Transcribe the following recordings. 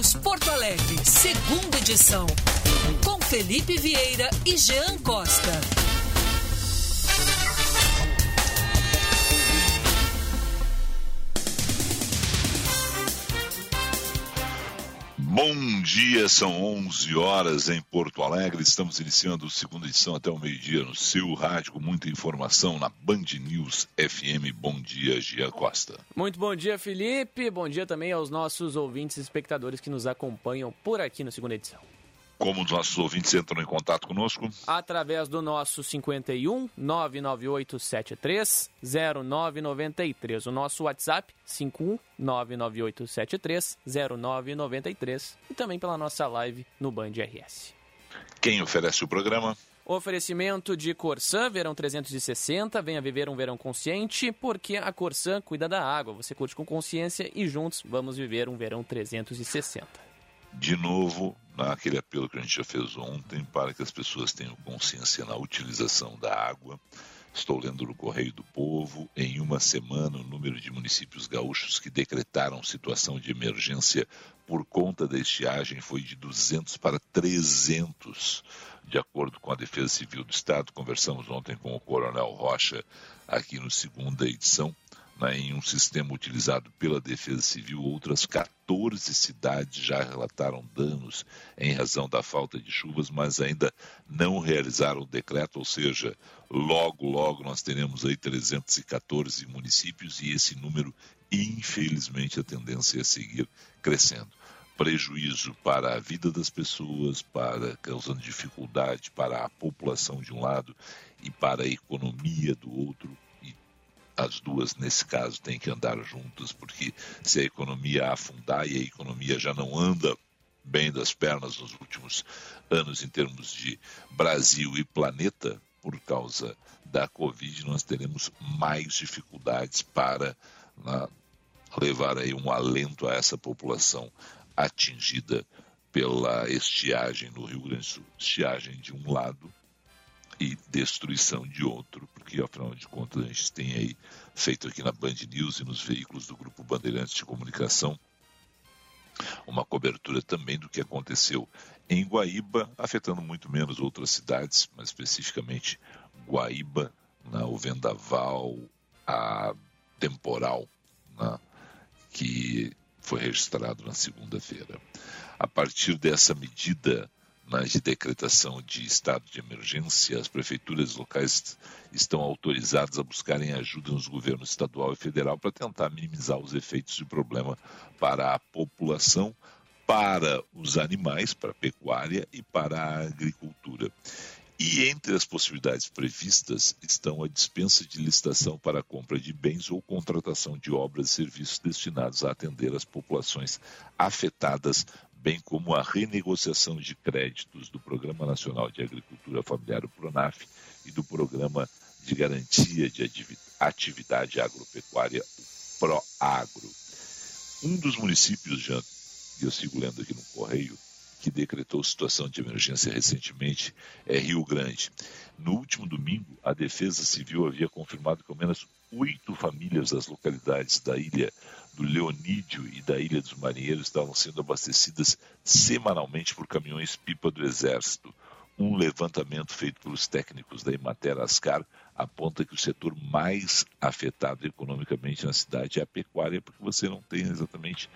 News Porto Alegre, segunda edição. Com Felipe Vieira e Jean Costa. Dia, são 11 horas em Porto Alegre. Estamos iniciando a segunda edição até o meio-dia no seu rádio, com muita informação na Band News FM. Bom dia, Gia Costa. Muito bom dia, Felipe. Bom dia também aos nossos ouvintes e espectadores que nos acompanham por aqui na segunda edição. Como os nossos ouvintes entram em contato conosco? Através do nosso 51 99873 0993. O nosso WhatsApp 51 99873 0993. E também pela nossa live no Band RS. Quem oferece o programa? Oferecimento de Corsan, verão 360. Venha viver um verão consciente, porque a Corsan cuida da água. Você curte com consciência e juntos vamos viver um verão 360 de novo naquele apelo que a gente já fez ontem para que as pessoas tenham consciência na utilização da água. Estou lendo no Correio do Povo. Em uma semana, o número de municípios gaúchos que decretaram situação de emergência por conta da estiagem foi de 200 para 300, de acordo com a Defesa Civil do Estado. Conversamos ontem com o Coronel Rocha aqui no segunda edição né, em um sistema utilizado pela Defesa Civil, outras 14 cidades já relataram danos em razão da falta de chuvas, mas ainda não realizaram o decreto, ou seja, logo, logo nós teremos aí 314 municípios e esse número, infelizmente, a tendência é seguir crescendo. Prejuízo para a vida das pessoas, para causando dificuldade para a população de um lado e para a economia do outro, as duas, nesse caso, têm que andar juntas, porque se a economia afundar e a economia já não anda bem das pernas nos últimos anos em termos de Brasil e planeta, por causa da Covid, nós teremos mais dificuldades para na, levar aí um alento a essa população atingida pela estiagem no Rio Grande do Sul. Estiagem de um lado e destruição de outro, porque afinal de contas a gente tem aí feito aqui na Band News e nos veículos do Grupo Bandeirantes de Comunicação uma cobertura também do que aconteceu em Guaíba, afetando muito menos outras cidades, mas especificamente Guaíba, na, o vendaval, a temporal, né, que foi registrado na segunda-feira. A partir dessa medida mas de decretação de estado de emergência, as prefeituras locais estão autorizadas a buscarem ajuda nos governos estadual e federal para tentar minimizar os efeitos do problema para a população, para os animais, para a pecuária e para a agricultura. E entre as possibilidades previstas estão a dispensa de licitação para a compra de bens ou contratação de obras e serviços destinados a atender as populações afetadas bem como a renegociação de créditos do Programa Nacional de Agricultura Familiar, o PRONAF, e do Programa de Garantia de Atividade Agropecuária, o PROAGRO. Um dos municípios, já, e eu sigo lendo aqui no Correio, que decretou situação de emergência recentemente é Rio Grande. No último domingo, a Defesa Civil havia confirmado que ao menos oito famílias das localidades da ilha do Leonídio e da Ilha dos Marinheiros estavam sendo abastecidas semanalmente por caminhões-pipa do Exército. Um levantamento feito pelos técnicos da Imater Ascar aponta que o setor mais afetado economicamente na cidade é a pecuária, porque você não tem exatamente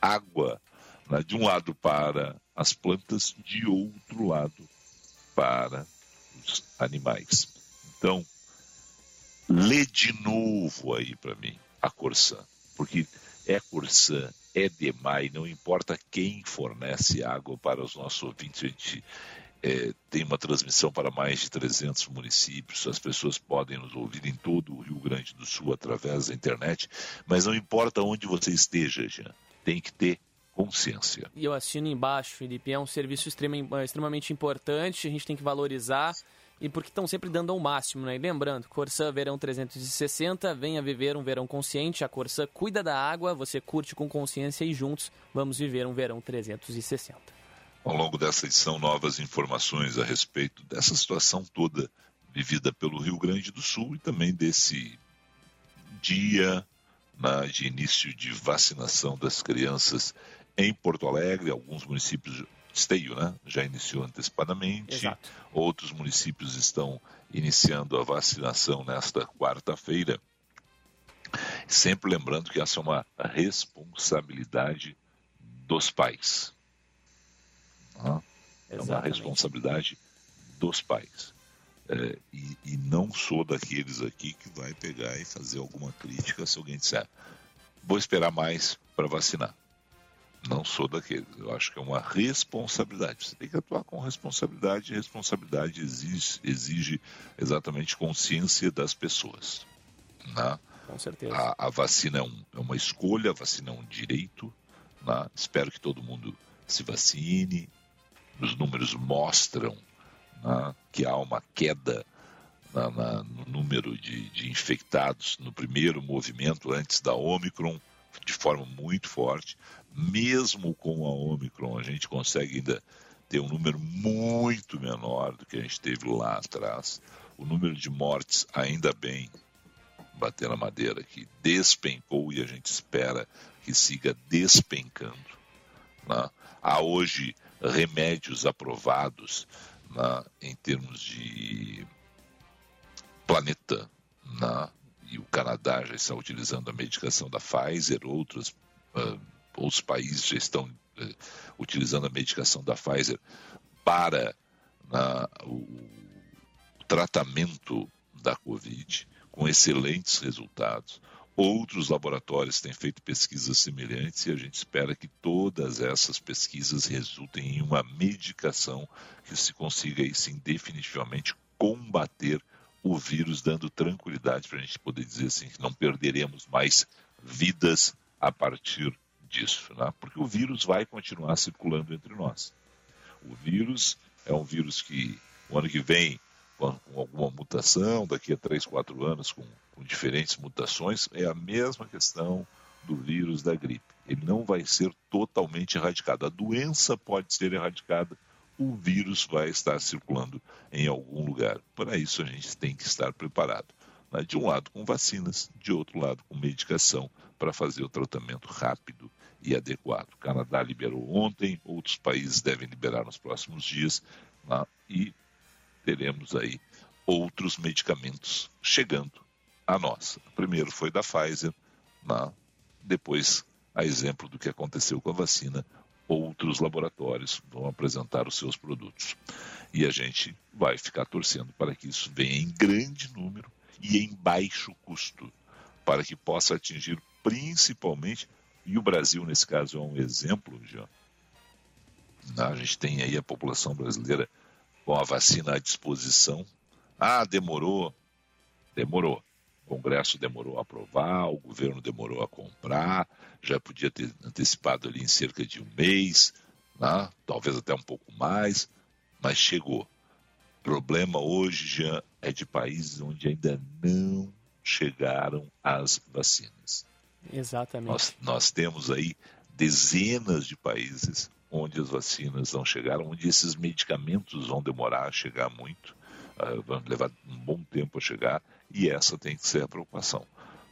água né, de um lado para as plantas, de outro lado para os animais. Então, lê de novo aí para mim a Corsã, porque é Corsã, é DEMAI, não importa quem fornece água para os nossos ouvintes, a gente é, tem uma transmissão para mais de 300 municípios, as pessoas podem nos ouvir em todo o Rio Grande do Sul através da internet, mas não importa onde você esteja, Jean, tem que ter consciência. E eu assino embaixo, Felipe, é um serviço extremamente importante, a gente tem que valorizar e porque estão sempre dando ao máximo, né? E lembrando, Corsã Verão 360, venha viver um verão consciente, a Corsã cuida da água, você curte com consciência e juntos vamos viver um verão 360. Ao longo dessa edição, novas informações a respeito dessa situação toda vivida pelo Rio Grande do Sul e também desse dia na, de início de vacinação das crianças em Porto Alegre, alguns municípios, Esteio, né, já iniciou antecipadamente, Exato. outros municípios estão iniciando a vacinação nesta quarta-feira. Sempre lembrando que essa é uma responsabilidade dos pais. Né? É uma responsabilidade dos pais. É, e, e, não sou daqueles aqui que vai pegar e fazer alguma crítica se alguém disser vou esperar mais para vacinar. Não sou daqueles. Eu acho que é uma responsabilidade. Você tem que atuar com responsabilidade e responsabilidade exige, exige exatamente consciência das pessoas. Né? Com certeza. A, a vacina é, um, é, uma escolha, a vacina é um direito. Né? Espero que todo mundo se vacine. Os números mostram né, que há uma queda na, na, no número de, de, infectados no primeiro movimento antes da Omicron, de forma muito forte. Mesmo com a Omicron, a gente consegue ainda ter um número muito menor do que a gente teve lá atrás. O número de mortes, ainda bem, bater na madeira aqui, despencou e a gente espera que siga despencando. Né? Há hoje remédios aprovados né, em termos de planeta, né? E o Canadá já está utilizando a medicação da Pfizer, outros, uh, outros países já estão uh, utilizando a medicação da Pfizer para o tratamento da Covid, com excelentes resultados. Outros laboratórios têm feito pesquisas semelhantes e a gente espera que todas essas pesquisas resultem em uma medicação que se consiga, aí sim, definitivamente combater o vírus, dando tranquilidade para a gente poder dizer assim que não perderemos mais vidas a partir disso, né? porque o vírus vai continuar circulando entre nós. O vírus é um vírus que o ano que vem, com alguma mutação, daqui a 3, 4 anos, com, com diferentes mutações, é a mesma questão do vírus da gripe. Ele não vai ser totalmente erradicado. A doença pode ser erradicada o vírus vai estar circulando em algum lugar. Para isso, a gente tem que estar preparado. Né? De um lado, com vacinas, de outro lado, com medicação, para fazer o tratamento rápido e adequado. O Canadá liberou ontem, outros países devem liberar nos próximos dias, né? e teremos aí outros medicamentos chegando a nós. O primeiro foi da Pfizer, né? depois, a exemplo do que aconteceu com a vacina, outros laboratórios vão apresentar os seus produtos. E a gente vai ficar torcendo para que isso venha em grande número e em baixo custo, para que possa atingir principalmente, e o Brasil nesse caso é um exemplo, já. A gente tem aí a população brasileira com a vacina à disposição. Ah, demorou. Demorou. Congresso demorou a aprovar, o governo demorou a comprar, já podia ter antecipado ali em cerca de um mês, né? talvez até um pouco mais, mas chegou. O problema hoje, Jean, é de países onde ainda não chegaram as vacinas. Exatamente. Nós, nós temos aí dezenas de países onde as vacinas não chegaram, onde esses medicamentos vão demorar a chegar muito, uh, vão levar um bom tempo a chegar, e essa tem que ser a preocupação.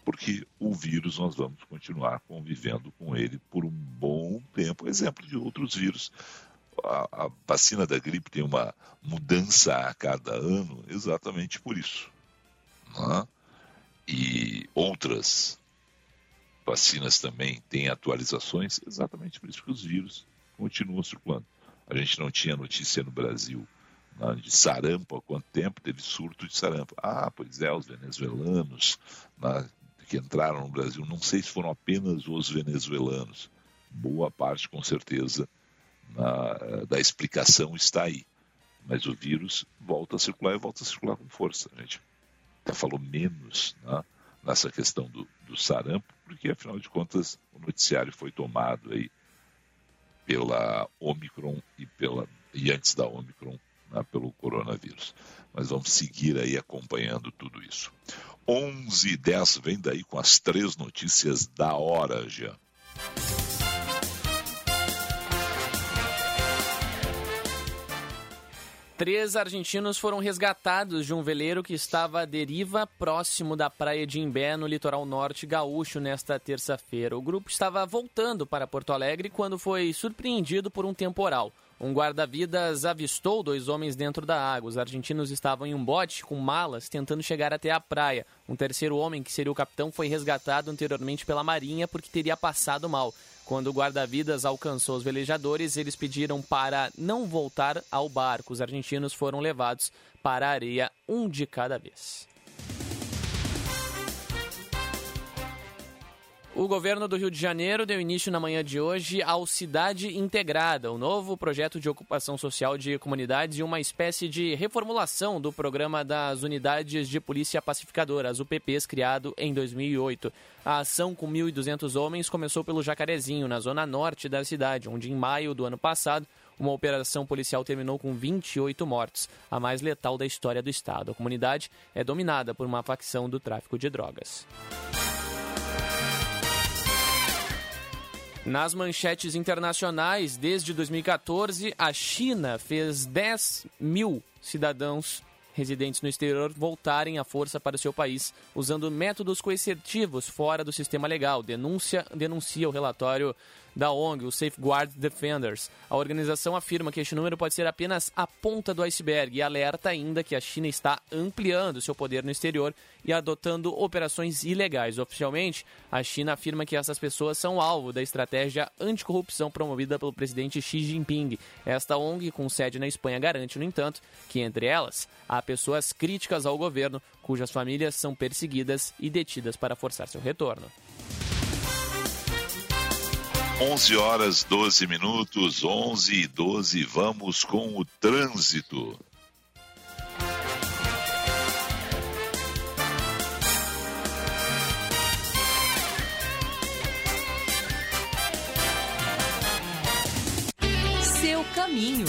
Porque o vírus nós vamos continuar convivendo com ele por um bom tempo. Exemplo de outros vírus. A, a vacina da gripe tem uma mudança a cada ano exatamente por isso. É? E outras vacinas também têm atualizações exatamente por isso que os vírus continuam circulando. A gente não tinha notícia no Brasil né, de sarampo há quanto tempo teve surto de sarampo. Ah, pois é, os venezuelanos né, que entraram no Brasil, não sei se foram apenas os venezuelanos, boa parte com certeza na, da explicação está aí. Mas o vírus volta a circular e volta a circular com força. A gente até falou menos né, nessa questão do, do sarampo, porque afinal de contas o noticiário foi tomado aí pela Omicron e, pela, e antes da Omicron né, pelo coronavírus. Mas vamos seguir aí acompanhando tudo isso. 11 e 10 vem daí com as três notícias da hora, Jean. Três argentinos foram resgatados de um veleiro que estava à deriva próximo da praia de Imbé, no litoral norte gaúcho, nesta terça-feira. O grupo estava voltando para Porto Alegre quando foi surpreendido por um temporal. Um guarda-vidas avistou dois homens dentro da água. Os argentinos estavam em um bote com malas tentando chegar até a praia. Um terceiro homem, que seria o capitão, foi resgatado anteriormente pela Marinha porque teria passado mal. Quando o guarda-vidas alcançou os velejadores, eles pediram para não voltar ao barco. Os argentinos foram levados para a areia, um de cada vez. O governo do Rio de Janeiro deu início na manhã de hoje ao Cidade Integrada, um novo projeto de ocupação social de comunidades e uma espécie de reformulação do programa das Unidades de Polícia Pacificadora, as UPPs, criado em 2008. A ação com 1.200 homens começou pelo Jacarezinho, na zona norte da cidade, onde em maio do ano passado uma operação policial terminou com 28 mortos, a mais letal da história do estado. A comunidade é dominada por uma facção do tráfico de drogas. Nas manchetes internacionais, desde 2014, a China fez 10 mil cidadãos residentes no exterior voltarem à força para o seu país, usando métodos coercitivos fora do sistema legal, denúncia, denuncia o relatório da ONG, o Safeguard Defenders. A organização afirma que este número pode ser apenas a ponta do iceberg e alerta ainda que a China está ampliando seu poder no exterior e adotando operações ilegais. Oficialmente, a China afirma que essas pessoas são alvo da estratégia anticorrupção promovida pelo presidente Xi Jinping. Esta ONG, com sede na Espanha, garante, no entanto, que entre elas há pessoas críticas ao governo cujas famílias são perseguidas e detidas para forçar seu retorno. 11 horas 12 minutos, 11 e 12, vamos com o trânsito. Seu caminho.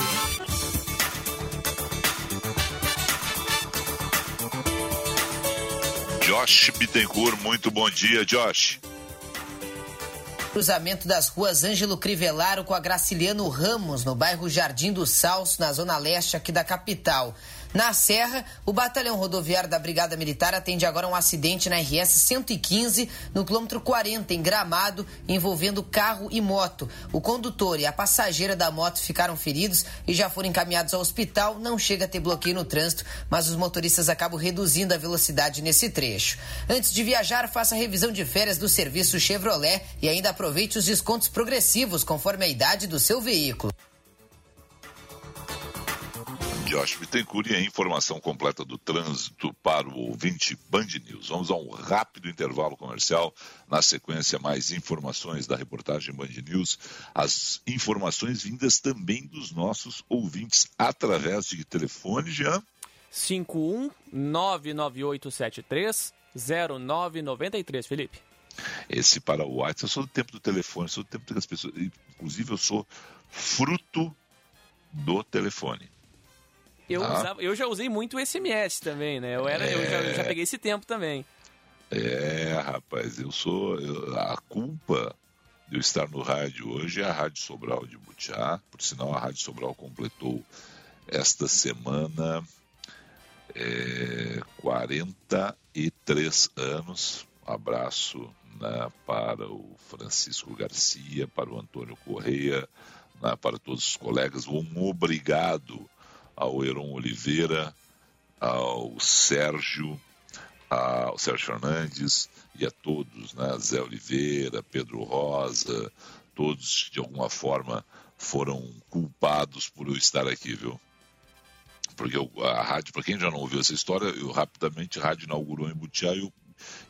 Josh Bittencourt, muito bom dia, Josh. Cruzamento das ruas Ângelo Crivellaro com a Graciliano Ramos, no bairro Jardim do Salso, na zona leste aqui da capital. Na Serra, o batalhão rodoviário da Brigada Militar atende agora um acidente na RS 115, no quilômetro 40, em Gramado, envolvendo carro e moto. O condutor e a passageira da moto ficaram feridos e já foram encaminhados ao hospital. Não chega a ter bloqueio no trânsito, mas os motoristas acabam reduzindo a velocidade nesse trecho. Antes de viajar, faça a revisão de férias do serviço Chevrolet e ainda aproveite os descontos progressivos conforme a idade do seu veículo. Josh Bittencourt e a informação completa do trânsito para o ouvinte Band News. Vamos a um rápido intervalo comercial. Na sequência, mais informações da reportagem Band News. As informações vindas também dos nossos ouvintes através de telefone, Jean. 51998730993, Felipe. Esse para o WhatsApp, eu sou do tempo do telefone, sou do tempo das pessoas. Inclusive, eu sou fruto do telefone. Eu, ah. usava, eu já usei muito o SMS também, né? Eu, era, é... eu, já, eu já peguei esse tempo também. É, rapaz, eu sou. Eu, a culpa de eu estar no rádio hoje é a Rádio Sobral de Butiá. Por sinal, a Rádio Sobral completou esta semana é, 43 anos. Um abraço né, para o Francisco Garcia, para o Antônio Correia, né, para todos os colegas. Um obrigado ao Heron Oliveira, ao Sérgio, ao Sérgio Fernandes e a todos, né? Zé Oliveira, Pedro Rosa, todos de alguma forma foram culpados por eu estar aqui, viu? Porque eu, a rádio, para quem já não ouviu essa história, eu rapidamente a rádio inaugurou em Butiá e, eu,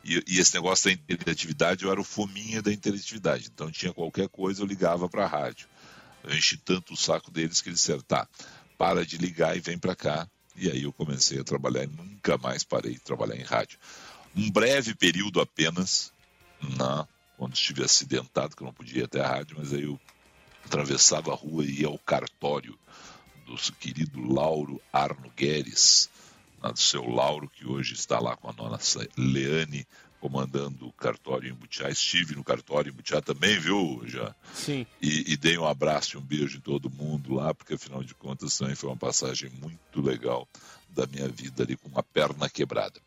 e, e, esse negócio da interatividade, eu era o fominha da interatividade. Então tinha qualquer coisa, eu ligava para a rádio. Eu enchi tanto o saco deles que eles disseram, tá, para de ligar e vem para cá. E aí eu comecei a trabalhar e nunca mais parei de trabalhar em rádio. Um breve período apenas, na, quando estive acidentado, que eu não podia ir até a rádio, mas aí eu atravessava a rua e ia ao cartório do querido Lauro Arno Guedes, do seu Lauro, que hoje está lá com a nona Leane, comandando o cartório em Butiá. Estive no cartório em Butiá também, viu, já? Sim. E, e, dei um abraço e um beijo em todo mundo lá, porque afinal de contas também foi uma passagem muito legal da minha vida ali com uma perna quebrada.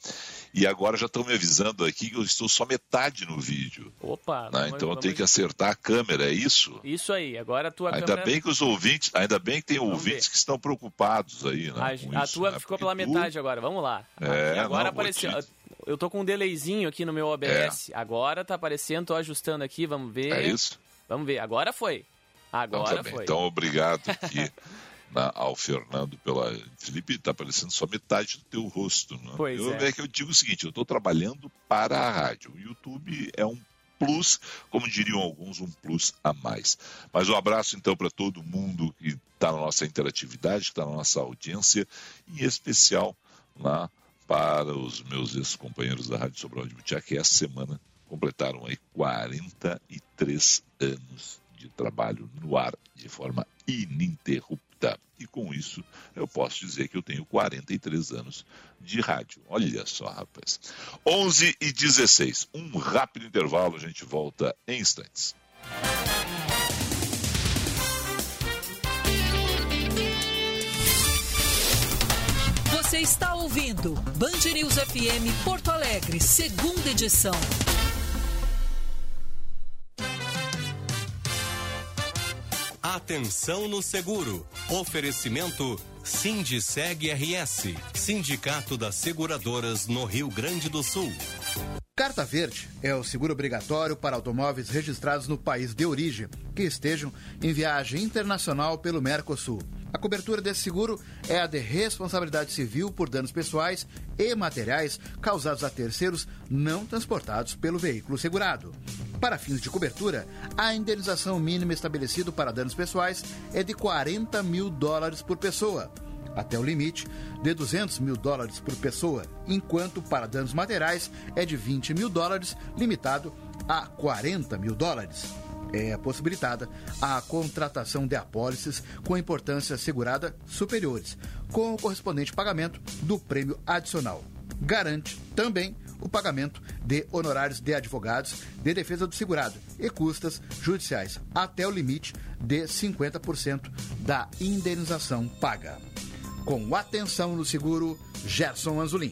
E agora já estão me avisando aqui que eu estou só metade no vídeo. Opa! Né? Então eu tenho que acertar a câmera, é isso? Isso aí, agora a tua ainda câmera... bem que os ouvintes, ainda bem que tem vamos ouvintes ver. que estão preocupados aí, né? A, a isso, tua né? ficou pela tu... metade agora, vamos lá. É, agora não, apareceu. Eu tô com um delayzinho aqui no meu OBS. É. Agora tá aparecendo, tô ajustando aqui, vamos ver. É isso? Vamos ver, agora foi. Agora então, tá foi. Então, obrigado aqui né, ao Fernando pela. Felipe, está aparecendo só metade do teu rosto. Né? Pois eu, é. é que eu digo o seguinte: eu estou trabalhando para a rádio. O YouTube é um plus, como diriam alguns, um plus a mais. Mas um abraço então para todo mundo que está na nossa interatividade, que está na nossa audiência, em especial lá para os meus ex-companheiros da Rádio Sobral de Butiá, que essa semana completaram aí 43 anos de trabalho no ar de forma ininterrupta. E com isso, eu posso dizer que eu tenho 43 anos de rádio. Olha só, rapaz. 11 e 16. Um rápido intervalo, a gente volta em instantes. Você está ouvindo Band News FM Porto Alegre, segunda edição. Atenção no seguro. Oferecimento Sindiceg RS, Sindicato das Seguradoras no Rio Grande do Sul. Carta Verde é o seguro obrigatório para automóveis registrados no país de origem que estejam em viagem internacional pelo Mercosul. A cobertura desse seguro é a de responsabilidade civil por danos pessoais e materiais causados a terceiros não transportados pelo veículo segurado. Para fins de cobertura, a indenização mínima estabelecida para danos pessoais é de 40 mil dólares por pessoa até o limite de 200 mil dólares por pessoa, enquanto para danos materiais é de 20 mil dólares, limitado a 40 mil dólares. É possibilitada a contratação de apólices com importância segurada superiores, com o correspondente pagamento do prêmio adicional. Garante também o pagamento de honorários de advogados de defesa do segurado e custas judiciais até o limite de 50% da indenização paga. Com atenção no seguro, Gerson Anzolin.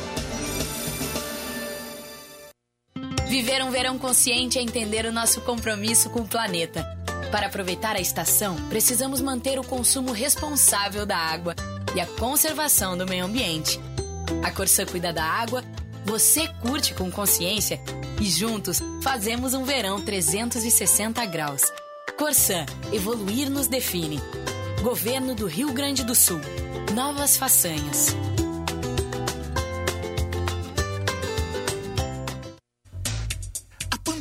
Viver um verão consciente é entender o nosso compromisso com o planeta. Para aproveitar a estação, precisamos manter o consumo responsável da água e a conservação do meio ambiente. A Corsã cuida da água, você curte com consciência e juntos fazemos um verão 360 graus. Corsã, evoluir nos define. Governo do Rio Grande do Sul. Novas façanhas.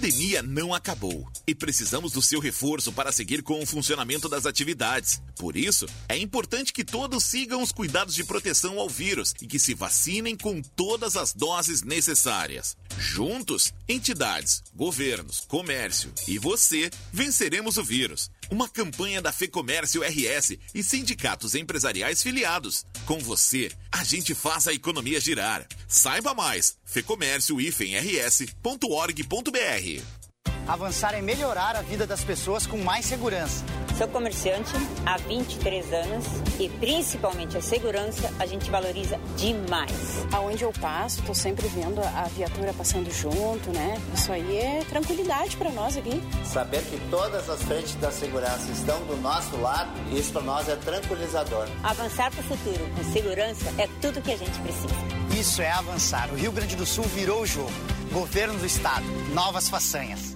de pandemia não acabou e precisamos do seu reforço para seguir com o funcionamento das atividades. Por isso, é importante que todos sigam os cuidados de proteção ao vírus e que se vacinem com todas as doses necessárias. Juntos, entidades, governos, comércio e você venceremos o vírus. Uma campanha da FEComércio RS e sindicatos empresariais filiados. Com você, a gente faz a economia girar. Saiba mais, fecomércio-rs.org.br. Avançar é melhorar a vida das pessoas com mais segurança. Sou comerciante há 23 anos e principalmente a segurança a gente valoriza demais. Aonde eu passo, estou sempre vendo a viatura passando junto, né? Isso aí é tranquilidade para nós aqui. Saber que todas as frentes da segurança estão do nosso lado, isso para nós é tranquilizador. Avançar para o futuro com segurança é tudo que a gente precisa. Isso é avançar. O Rio Grande do Sul virou o jogo. Governo do Estado, novas façanhas.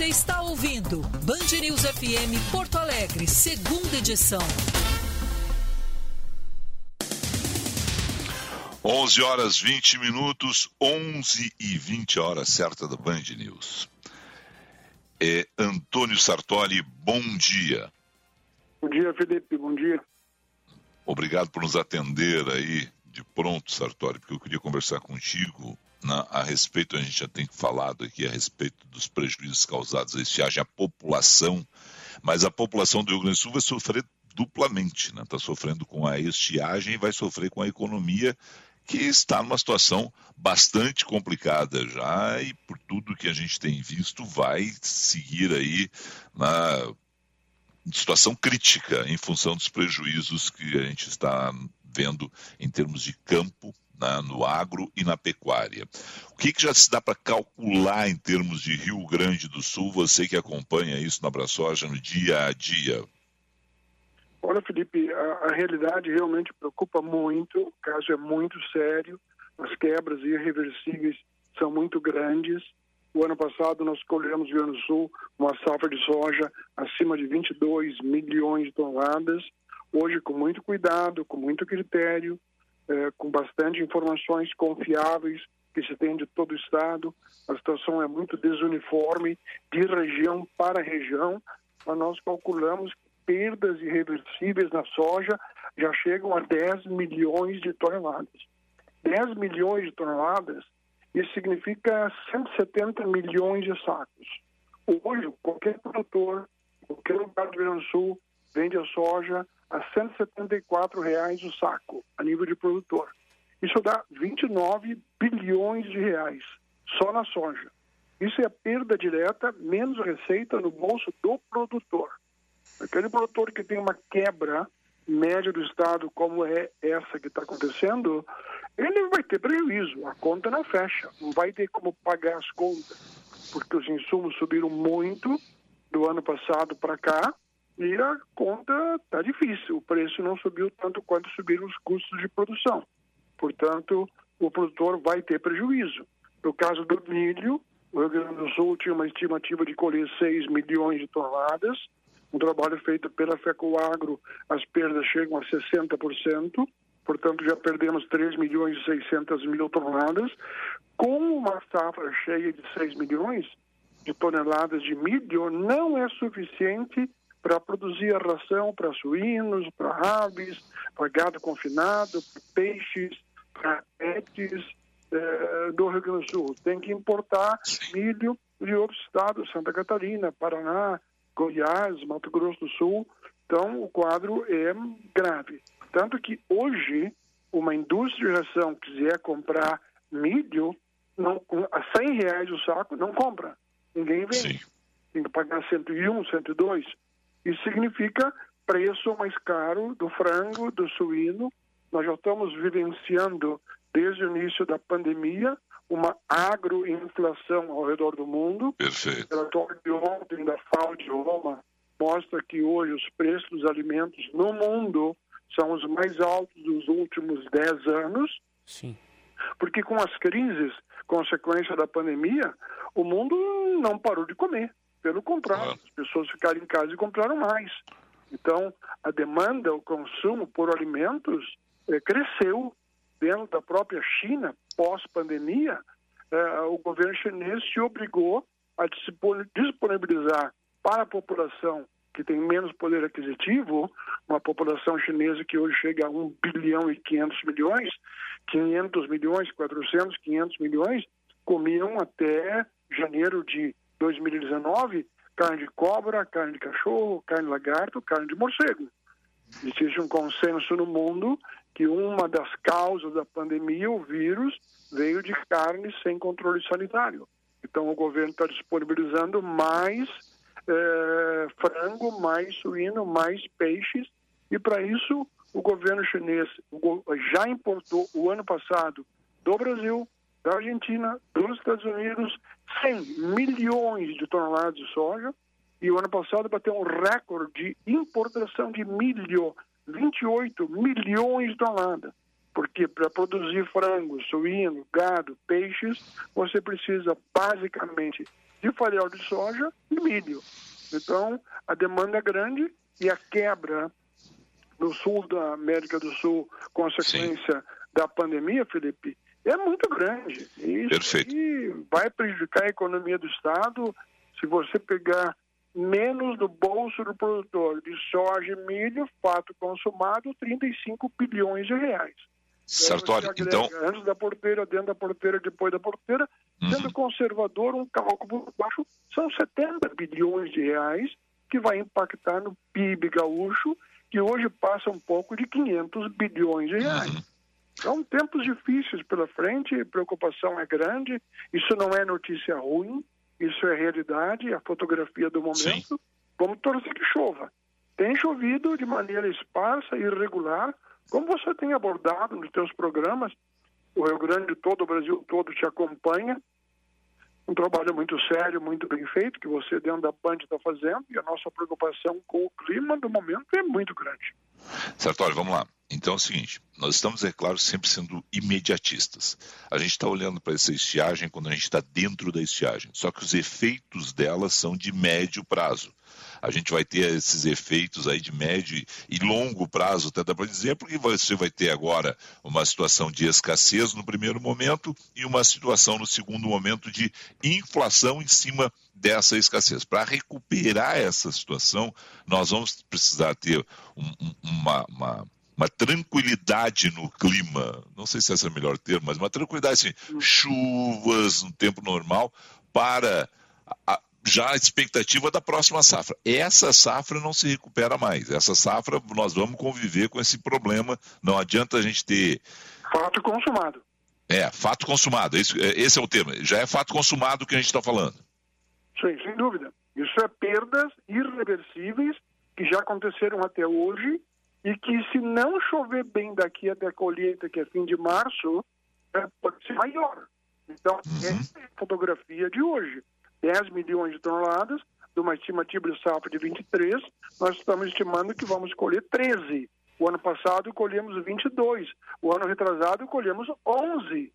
Você está ouvindo Band News FM Porto Alegre, segunda edição. 11 horas 20 minutos, 11 e 20 horas certa da Band News. É Antônio Sartori, bom dia. Bom dia, Felipe, bom dia. Obrigado por nos atender aí de pronto, Sartori, porque eu queria conversar contigo na, a respeito, a gente já tem falado aqui a respeito dos prejuízos causados à estiagem à população, mas a população do Rio Grande do Sul vai sofrer duplamente, está né? Tá sofrendo com a estiagem e vai sofrer com a economia que está numa situação bastante complicada já e por tudo que a gente tem visto vai seguir aí na situação crítica em função dos prejuízos que a gente está vendo em termos de campo na, no agro e na pecuária. O que, que já se dá para calcular em termos de Rio Grande do Sul, você que acompanha isso na Abraçoja no dia a dia? Olha, Felipe, a, a, realidade realmente preocupa muito, o caso é muito sério, as quebras irreversíveis são muito grandes. O ano passado nós colhemos no Rio Grande do Sul uma safra de soja acima de 22 milhões de toneladas. Hoje, com muito cuidado, com muito critério, é, com bastante informações confiáveis que se tem de todo o estado, a situação é muito desuniforme de região para região, mas nós calculamos que perdas irreversíveis na soja já chegam a 10 milhões de toneladas. 10 milhões de toneladas, isso significa 170 milhões de sacos. Hoje, qualquer produtor, qualquer lugar do Rio Grande do Sul, vende a soja a 174 reais o saco, a nível de produtor. Isso dá 29 bilhões de reais, só na soja. Isso é a perda direta, menos receita no bolso do produtor. Aquele produtor que tem uma quebra média do Estado, como é essa que está acontecendo, ele vai ter prejuízo, a conta não fecha, não vai ter como pagar as contas, porque os insumos subiram muito do ano passado para cá e a conta está difícil, o preço não subiu tanto quanto subiram os custos de produção. Portanto, o produtor vai ter prejuízo. No caso do milho, o Rio Grande do Sul tinha uma estimativa de colher 6 milhões de toneladas, um trabalho feito pela FECOAGRO, as perdas chegam a 60%, portanto já perdemos 3 milhões e 600 mil toneladas. Com uma safra cheia de 6 milhões de toneladas de milho, não é suficiente para produzir a ração para suínos, para aves, para gado confinado, para peixes, para pets eh, do Rio Grande do Sul. Tem que importar milho de outros estados, Santa Catarina, Paraná, Goiás, Mato Grosso do Sul. Então, o quadro é grave. Tanto que hoje, uma indústria de ração quiser comprar milho, não, a 100 reais o saco, não compra. Ninguém vende. Sim. Tem que pagar 101, 102. Isso significa preço mais caro do frango, do suíno. Nós já estamos vivenciando, desde o início da pandemia, uma agroinflação ao redor do mundo. Perfeito. O relatório de ontem da FAO de Roma mostra que hoje os preços dos alimentos no mundo são os mais altos dos últimos 10 anos. Sim. Porque com as crises, consequência da pandemia, o mundo não parou de comer. Pelo contrário, as pessoas ficaram em casa e compraram mais. Então, a demanda, o consumo por alimentos eh, cresceu dentro da própria China, pós-pandemia, eh, o governo chinês se obrigou a disponibilizar para a população que tem menos poder aquisitivo, uma população chinesa que hoje chega a 1 bilhão e 500 milhões, 500 milhões, 400, 500 milhões, comiam até janeiro de 2019 carne de cobra, carne de cachorro, carne de lagarto, carne de morcego. Existe um consenso no mundo que uma das causas da pandemia, o vírus, veio de carne sem controle sanitário. Então o governo está disponibilizando mais é, frango, mais suíno, mais peixes, e para isso o governo chinês já importou o ano passado do Brasil, da Argentina, dos Estados Unidos, 100 milhões de toneladas de soja, e o ano passado bateu um recorde de importação de milho, 28 milhões de toneladas. Porque para produzir frango, suíno, gado, peixes, você precisa basicamente de farelo de soja e milho. Então, a demanda é grande e a quebra no sul da América do Sul, consequência Sim. da pandemia, Felipe, é muito grande. Isso Perfeito. vai prejudicar a economia do Estado se você pegar menos do bolso do produtor de soja e milho, fato consumado, 35 bilhões de reais. Sartori, então... Antes da porteira, dentro da porteira, depois da porteira, uhum. sendo conservador, um cálculo baixo, são 70 bilhões de reais que vai impactar no PIB gaúcho, que hoje passa um pouco de 500 bilhões de reais. Uhum. São tempos difíceis pela frente, preocupação é grande, isso não é notícia ruim, isso é realidade, a fotografia do momento. Sim. Vamos torcer que chova. Tem chovido de maneira esparsa e irregular, como você tem abordado nos seus programas, o Rio Grande todo, o Brasil todo te acompanha. Um trabalho muito sério, muito bem feito, que você dentro da Band está fazendo, e a nossa preocupação com o clima do momento é muito grande. Sartori, vamos lá. Então é o seguinte, nós estamos, é claro, sempre sendo imediatistas. A gente está olhando para essa estiagem quando a gente está dentro da estiagem, só que os efeitos dela são de médio prazo a gente vai ter esses efeitos aí de médio e longo prazo, até dá para dizer, porque você vai ter agora uma situação de escassez no primeiro momento e uma situação no segundo momento de inflação em cima dessa escassez. Para recuperar essa situação, nós vamos precisar ter um, uma, uma uma tranquilidade no clima, não sei se esse é o melhor termo, mas uma tranquilidade, assim, chuvas no tempo normal, para a, já a expectativa da próxima safra. Essa safra não se recupera mais. Essa safra nós vamos conviver com esse problema. Não adianta a gente ter. Fato consumado. É, fato consumado. Esse, é, esse é o termo. Já é fato consumado que a gente está falando. Sim, sem dúvida. Isso é perdas irreversíveis que já aconteceram até hoje e que, se não chover bem daqui até a colheita, que é fim de março, é, pode ser maior. Então, uhum. essa é a fotografia de hoje. 10 milhões de toneladas, de uma estimativa de safra de 23, nós estamos estimando que vamos colher 13. O ano passado colhemos 22, o ano retrasado colhemos 11.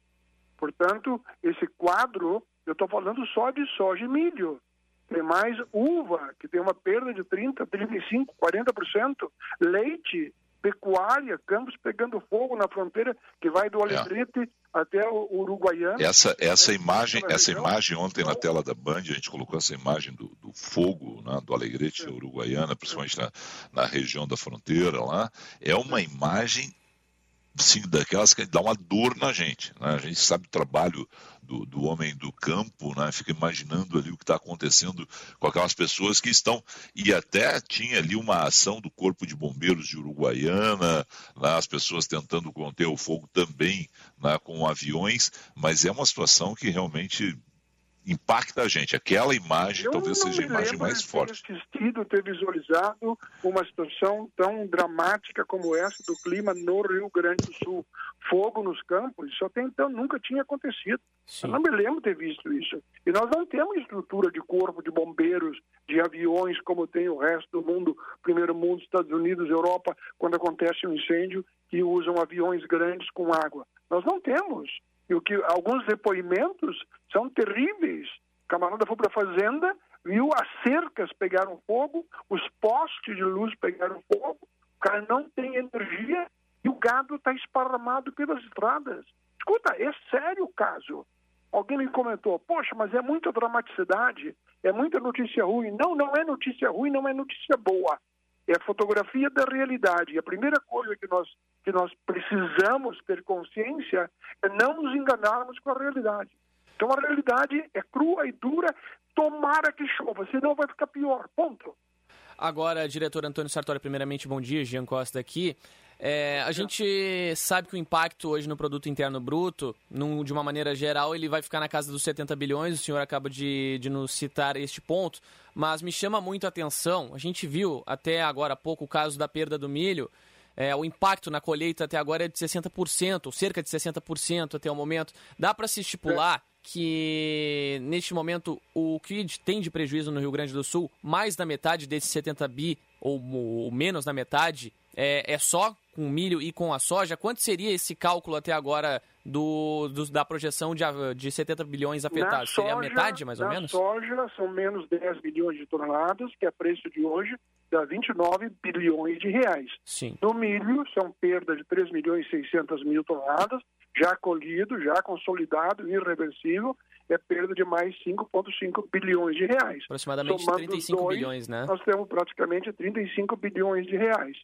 Portanto, esse quadro, eu estou falando só de soja e milho. Tem mais uva, que tem uma perda de 30%, 35%, 40%. Leite, pecuária, campos pegando fogo na fronteira que vai do é. Alegrete é. até o Uruguaiano. Essa, essa imagem, essa imagem ontem na tela da Band, a gente colocou essa imagem do, do fogo, né, do Alegrete Uruguaiana, principalmente na, na região da fronteira lá, é uma imagem sim, daquelas que dá uma dor na gente. Né? A gente sabe o trabalho do, do homem do campo, né? fica imaginando ali o que está acontecendo com aquelas pessoas que estão. E até tinha ali uma ação do Corpo de Bombeiros de Uruguaiana, né? as pessoas tentando conter o fogo também né? com aviões, mas é uma situação que realmente impacta a gente. Aquela imagem Eu talvez seja a imagem mais forte. Ter assistido, ter visualizado uma situação tão dramática como essa do clima no Rio Grande do Sul. Fogo nos campos, isso até então nunca tinha acontecido. Sim. Eu não me lembro ter visto isso. E nós não temos estrutura de corpo de bombeiros, de aviões, como tem o resto do mundo, primeiro mundo, Estados Unidos, Europa, quando acontece um incêndio, que usam aviões grandes com água. Nós não temos. E o que alguns depoimentos são terríveis. O camarada foi para a fazenda, viu as cercas pegaram fogo, os postes de luz pegaram fogo, o cara não tem energia e o gado está esparramado pelas estradas. Escuta, é sério o caso. Alguém me comentou, poxa, mas é muita dramaticidade, é muita notícia ruim. Não, não é notícia ruim, não é notícia boa. É a fotografia da realidade. E a primeira coisa que nós, que nós precisamos ter consciência é não nos enganarmos com a realidade. Então a realidade é crua e dura, tomara que chova, senão vai ficar pior. Ponto. Agora, diretor Antônio Sartori, primeiramente, bom dia, Jean Costa aqui. É, a gente sabe que o impacto hoje no produto interno bruto, num, de uma maneira geral, ele vai ficar na casa dos 70 bilhões. O senhor acaba de, de nos citar este ponto, mas me chama muito a atenção. A gente viu até agora há pouco o caso da perda do milho. É, o impacto na colheita até agora é de 60%, cerca de 60% até o momento. Dá para se estipular que neste momento o que tem de prejuízo no Rio Grande do Sul, mais da metade desses 70 bi, ou, ou menos da metade, é, é, só com milho e com a soja. Quanto seria esse cálculo até agora do, do da projeção de, de 70 bilhões afetados? Soja, seria a metade, mais ou na menos? Na soja são menos 10 bilhões de toneladas, que é preço de hoje. dá 29 bilhões de reais. Sim. No milho, são perdas de 3 milhões e 600 mil toneladas, já colhido, já consolidado, irreversível, é perda de mais 5,5 bilhões de reais. Aproximadamente Somando 35 dois, bilhões, né? Nós temos praticamente 35 bilhões de reais.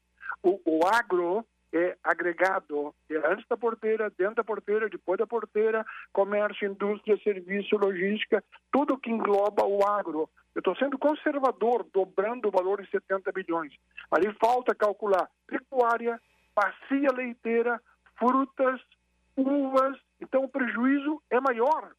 O, o agro é agregado, é antes da porteira, dentro da porteira, depois da porteira, comércio, indústria, serviço, logística, tudo que engloba o agro. Eu estou sendo conservador, dobrando o valor em 70 bilhões. Ali falta calcular pecuária, bacia leiteira, frutas, uvas. Então o prejuízo é maior.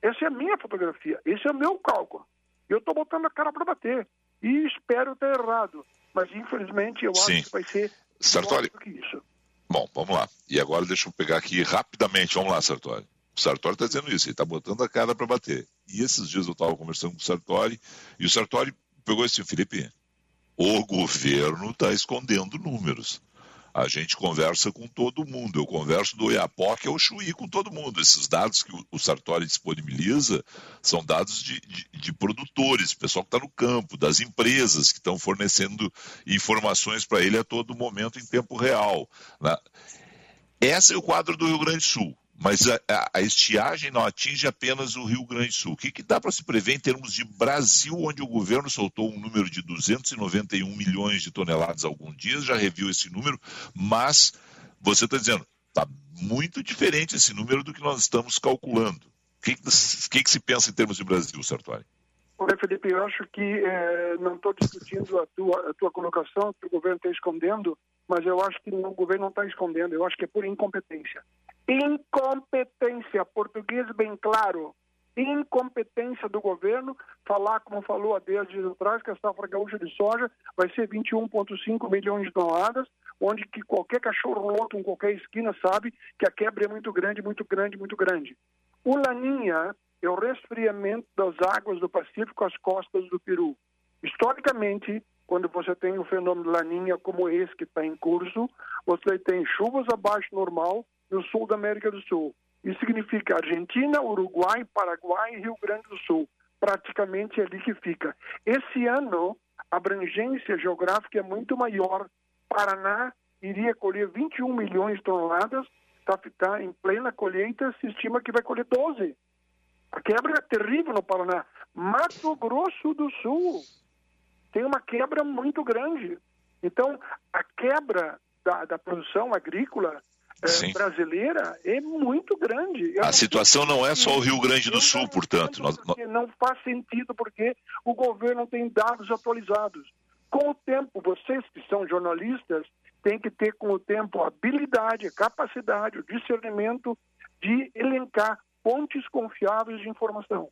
Essa é a minha fotografia, esse é o meu cálculo. Eu estou botando a cara para bater. E espero estar errado. Mas infelizmente eu Sim. acho que vai ser Sartori. que isso. Bom, vamos lá. E agora deixa eu pegar aqui rapidamente. Vamos lá, Sartori. O Sartori está dizendo isso, ele está botando a cara para bater. E esses dias eu estava conversando com o Sartori, e o Sartori pegou esse Felipe, o governo está escondendo números. A gente conversa com todo mundo. Eu converso do Oiapoque ao Chuí com todo mundo. Esses dados que o Sartori disponibiliza são dados de, de, de produtores, pessoal que está no campo, das empresas que estão fornecendo informações para ele a todo momento em tempo real. Né? Esse é o quadro do Rio Grande do Sul. Mas a, a, estiagem não atinge apenas o Rio Grande do Sul. O que, que dá para se prever em termos de Brasil, onde o governo soltou um número de 291 milhões de toneladas há alguns dias, já reviu esse número, mas você está dizendo, está muito diferente esse número do que nós estamos calculando. O que, que, que se pensa em termos de Brasil, Sartori? Olha, Felipe, eu acho que é, não estou discutindo a tua, a tua colocação, que o governo está escondendo, mas eu acho que o governo não está escondendo, eu acho que é por incompetência. Incompetência, português bem claro. Incompetência do governo falar, como falou há 10 dias atrás, que a safra gaúcha de soja vai ser 21,5 milhões de toneladas, onde que qualquer cachorro louco em qualquer esquina sabe que a quebra é muito grande, muito grande, muito grande. O Laninha é o resfriamento das águas do Pacífico às costas do Peru. Historicamente, quando você tem o fenômeno Laninha como esse que está em curso, você tem chuvas abaixo normal no sul da América do Sul. Isso significa Argentina, Uruguai, Paraguai e Rio Grande do Sul. Praticamente é ali que fica. Esse ano, a abrangência geográfica é muito maior. Paraná iria colher 21 milhões de toneladas, está tá em plena colheita, se estima que vai colher 12. A quebra é terrível no Paraná. Mato Grosso do Sul tem uma quebra muito grande. Então, a quebra da, da produção agrícola é, brasileira é muito grande. Eu a situação não é só o Rio Grande do Sul, portanto. Nós, Não faz sentido porque o governo tem dados atualizados. Com o tempo, vocês que são jornalistas têm que ter com o tempo a habilidade, a capacidade, o discernimento de elencar fontes confiáveis de informação.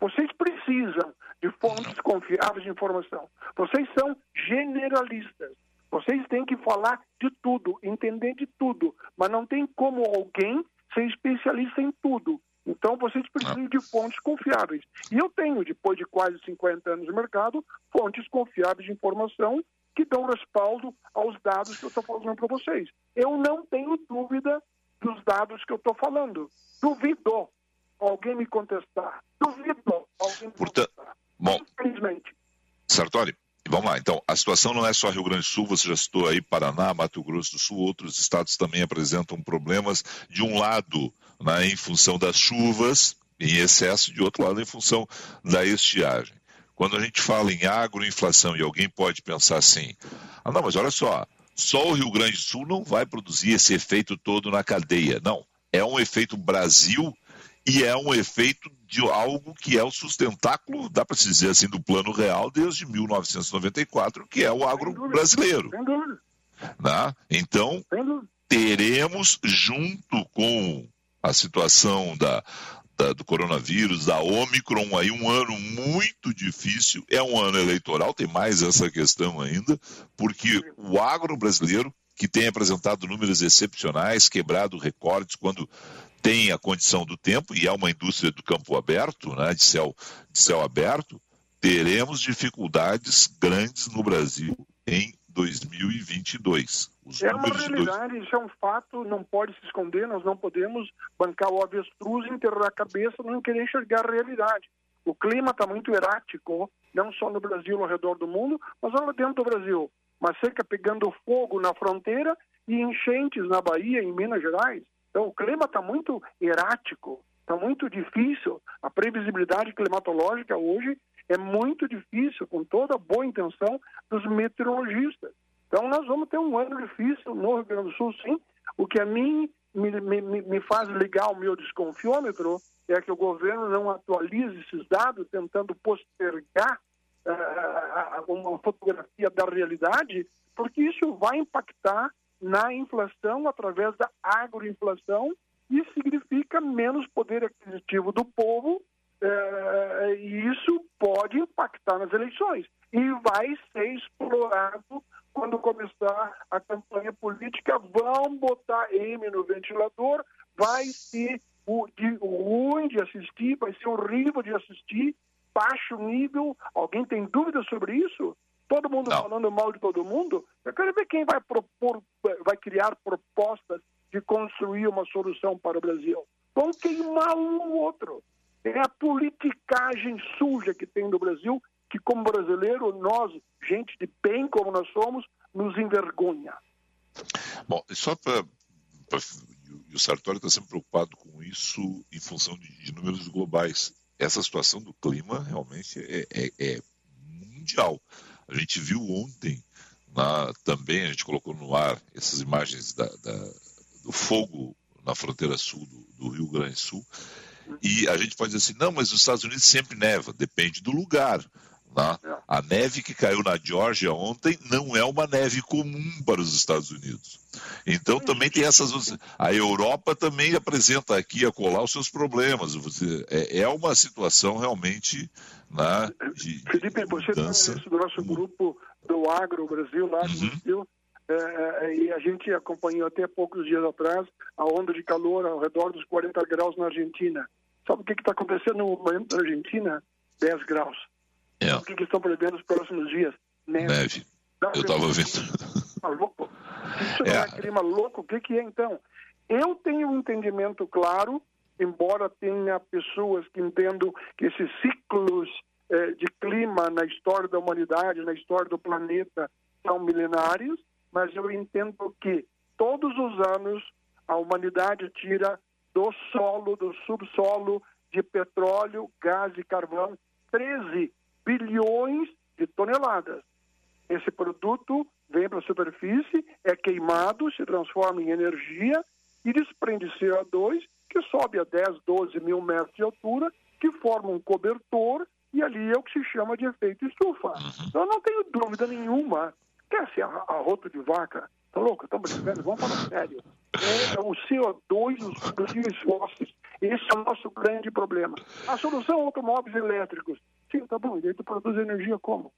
Vocês precisam de fontes confiáveis de informação. Vocês são generalistas. Vocês têm que falar de tudo, entender de tudo, mas não tem como alguém ser especialista em tudo. Então, vocês precisam de fontes confiáveis. E eu tenho, depois de quase 50 anos no mercado, fontes confiáveis de informação que dão respaldo aos dados que eu estou falando para vocês. Eu não tenho dúvida dos dados que eu estou falando. Duvido alguém me contestar. Duvido alguém me Portanto, contestar. Bom, Infelizmente. Sartori, Vamos lá, então, a situação não é só Rio Grande do Sul, você já citou aí Paraná, Mato Grosso do Sul, outros estados também apresentam problemas, de um lado, né, em função das chuvas em excesso, de outro lado, em função da estiagem. Quando a gente fala em agroinflação e alguém pode pensar assim, ah não, mas olha só, só o Rio Grande do Sul não vai produzir esse efeito todo na cadeia. Não, é um efeito Brasil e é um efeito de algo que é o sustentáculo, dá para se dizer assim, do plano real desde 1994, que é o agro brasileiro. Né? Então, teremos, junto com a situação da, da, do coronavírus, da Omicron, aí um ano muito difícil. É um ano eleitoral, tem mais essa questão ainda, porque o agro brasileiro, que tem apresentado números excepcionais, quebrado recordes quando tem a condição do tempo e é uma indústria do campo aberto, né, de, céu, de céu aberto, teremos dificuldades grandes no Brasil em 2022. Os é uma realidade, dois... isso é um fato, não pode se esconder, nós não podemos bancar o avestruz, enterrar a cabeça, não querer enxergar a realidade. O clima está muito errático, não só no Brasil, ao redor do mundo, mas lá dentro do Brasil. Uma seca pegando fogo na fronteira e enchentes na Bahia, em Minas Gerais. Então, o clima está muito errático, está muito difícil. A previsibilidade climatológica hoje é muito difícil, com toda a boa intenção dos meteorologistas. Então, nós vamos ter um ano difícil no Rio Grande do Sul, sim. O que a mim me, me, me faz ligar o meu desconfiômetro é que o governo não atualize esses dados, tentando postergar uh, uma fotografia da realidade, porque isso vai impactar na inflação através da agroinflação e significa menos poder aquisitivo do povo uh, e isso pode impactar nas eleições. E vai ser explorado quando começar a campanha política, vão botar M no ventilador, vai ser o, de, ruim de assistir, vai ser horrível de assistir, baixo nível. Alguém tem dúvida sobre isso? Todo mundo Não. falando mal de todo mundo? Eu quero ver quem vai propor, vai criar propostas de construir uma solução para o Brasil. Vão queimar um ou outro. É a politicagem suja que tem no Brasil que, como brasileiro, nós, gente de bem como nós somos, nos envergonha. Bom, só para. E o Sartori está sempre preocupado com isso em função de, de, números globais. Essa situação do clima realmente é, é, é mundial. A gente viu ontem na, também, a gente colocou no ar essas imagens da, da, do fogo na fronteira sul do, do Rio Grande do Sul. E a gente pode dizer assim, não, mas os Estados Unidos sempre neva, depende do lugar. Tá? A neve que caiu na Geórgia ontem não é uma neve comum para os Estados Unidos. Então também tem essas. A Europa também apresenta aqui a colar os seus problemas. É, é uma situação realmente né, de, Felipe, você está do nosso grupo do Agro Brasil, lá no uhum. Brasil, é, é, e a gente acompanhou até poucos dias atrás a onda de calor ao redor dos 40 graus na Argentina. Sabe o que está acontecendo no momento na Argentina? 10 graus. É. O que, que estão prevendo nos próximos dias? Neve. Neve. Eu estava vendo. Tá louco? Isso é. é clima louco? O que, que é então? Eu tenho um entendimento claro, embora tenha pessoas que entendam que esses ciclos eh, de clima na história da humanidade, na história do planeta, são milenários, mas eu entendo que todos os anos a humanidade tira do solo, do subsolo, de petróleo, gás e carvão, 13 bilhões de toneladas. Esse produto vem para a superfície, é queimado, se transforma em energia e desprende CO2 que sobe a 10, 12 mil metros de altura, que forma um cobertor e ali é o que se chama de efeito estufa. Uhum. Então, eu não tenho dúvida nenhuma. Quer ser arroto de vaca? Tá louco? Estamos brincando? Vamos falar sério. É o CO2, os combustíveis fósseis. Esse é o nosso grande problema. A solução automóveis elétricos. Sim, tá bom. E tu produz energia como?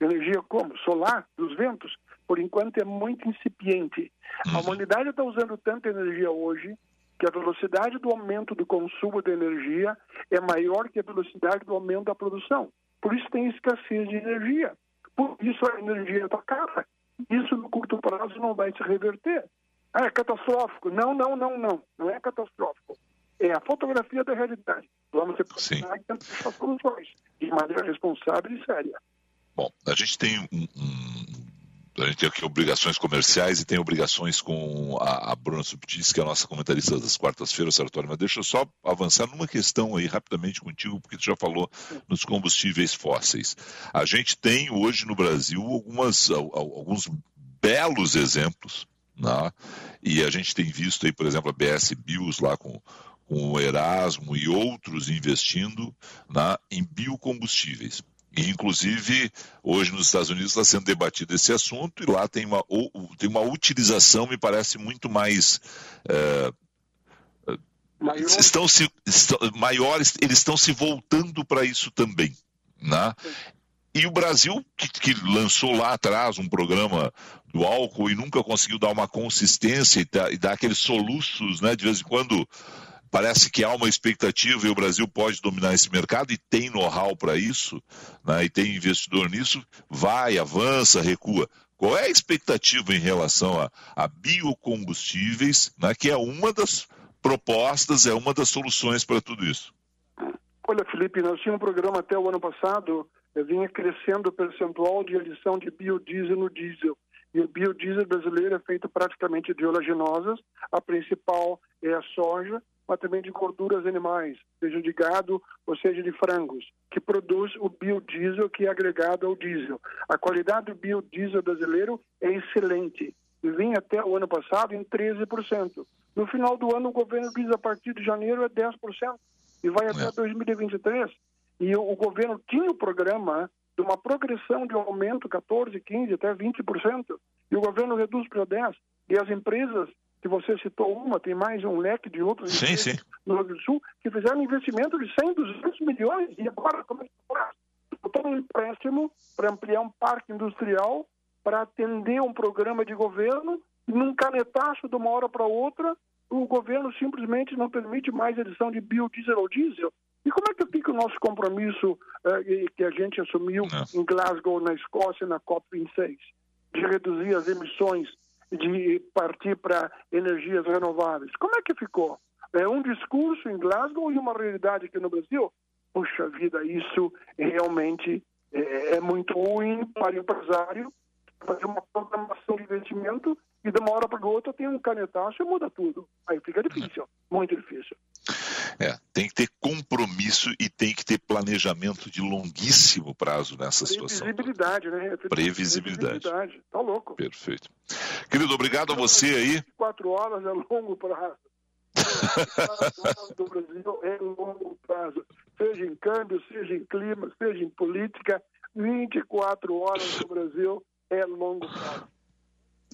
Energia como? Solar, dos ventos? Por enquanto é muito incipiente. A uhum. humanidade está usando tanta energia hoje que a velocidade do aumento do consumo de energia é maior que a velocidade do aumento da produção. Por isso tem escassez de energia. Por isso a energia está cara. Isso no curto prazo não vai se reverter. Ah, é catastrófico. Não, não, não, não. Não é catastrófico. É a fotografia da realidade. Vamos se posicionar e tentar soluções de maneira responsável e séria. Bom, a gente tem um, um, a gente tem aqui obrigações comerciais e tem obrigações com a, a Bruna Subtis, que é a nossa comentarista das quartas-feiras, Sartori, mas deixa eu só avançar numa questão aí rapidamente contigo, porque tu já falou nos combustíveis fósseis. A gente tem hoje no Brasil algumas, alguns belos exemplos, né? e a gente tem visto aí, por exemplo, a BS Bios lá com com o Erasmo e outros investindo na, em biocombustíveis. E, inclusive, hoje nos Estados Unidos está sendo debatido esse assunto e lá tem uma, tem uma utilização, me parece, muito mais. É, Maior. estão se, estão, maiores, eles estão se voltando para isso também. Né? E o Brasil, que, que, lançou lá atrás um programa do álcool e nunca conseguiu dar uma consistência e dar, e dar aqueles soluços, né? de vez em quando Parece que há uma expectativa e o Brasil pode dominar esse mercado e tem know-how para isso, né, e tem investidor nisso, vai, avança, recua. Qual é a expectativa em relação a, a biocombustíveis, né, que é uma das propostas, é uma das soluções para tudo isso? Olha, Felipe, nós tínhamos um programa até o ano passado, vinha crescendo o percentual de adição de biodiesel no diesel. E o biodiesel brasileiro é feito praticamente de oleaginosas, a principal é a soja, mas também de gorduras animais, seja de gado ou seja de frangos, que produz o biodiesel que é agregado ao diesel. A qualidade do biodiesel brasileiro é excelente e vinha até o ano passado em 13%. No final do ano, o governo diz a partir de janeiro é 10% e vai até 2023. E o, o governo tinha o programa de uma progressão de aumento 14, 15, até 20%, e o governo reduz para 10%. E as empresas que você citou uma, tem mais um leque de outras sim, sim. no Rio Grande do Sul, que fizeram investimento de 100, 200 milhões, e agora como é Botaram um empréstimo para ampliar um parque industrial, para atender um programa de governo, e num canetaço de uma hora para outra, o governo simplesmente não permite mais edição de biodiesel ou diesel. E como é que fica o nosso compromisso eh, que a gente assumiu não. em Glasgow, na Escócia, na COP26, de reduzir as emissões de partir para energias renováveis. Como é que ficou? É um discurso em Glasgow e uma realidade aqui no Brasil? Puxa vida, isso realmente é, é muito ruim para o empresário fazer uma programação de investimento e de uma hora para outra tem um canetaço e muda tudo. Aí fica difícil, muito difícil. É, tem que ter compromisso e tem que ter planejamento de longuíssimo prazo nessa situação. Previsibilidade, né? Previsibilidade. Previsibilidade. Tá louco. Perfeito. Querido, obrigado a você aí. Quatro horas é longo prazo. do Brasil é longo prazo. Seja em câmbio, seja em clima, seja em política, 24 horas no Brasil é longo prazo.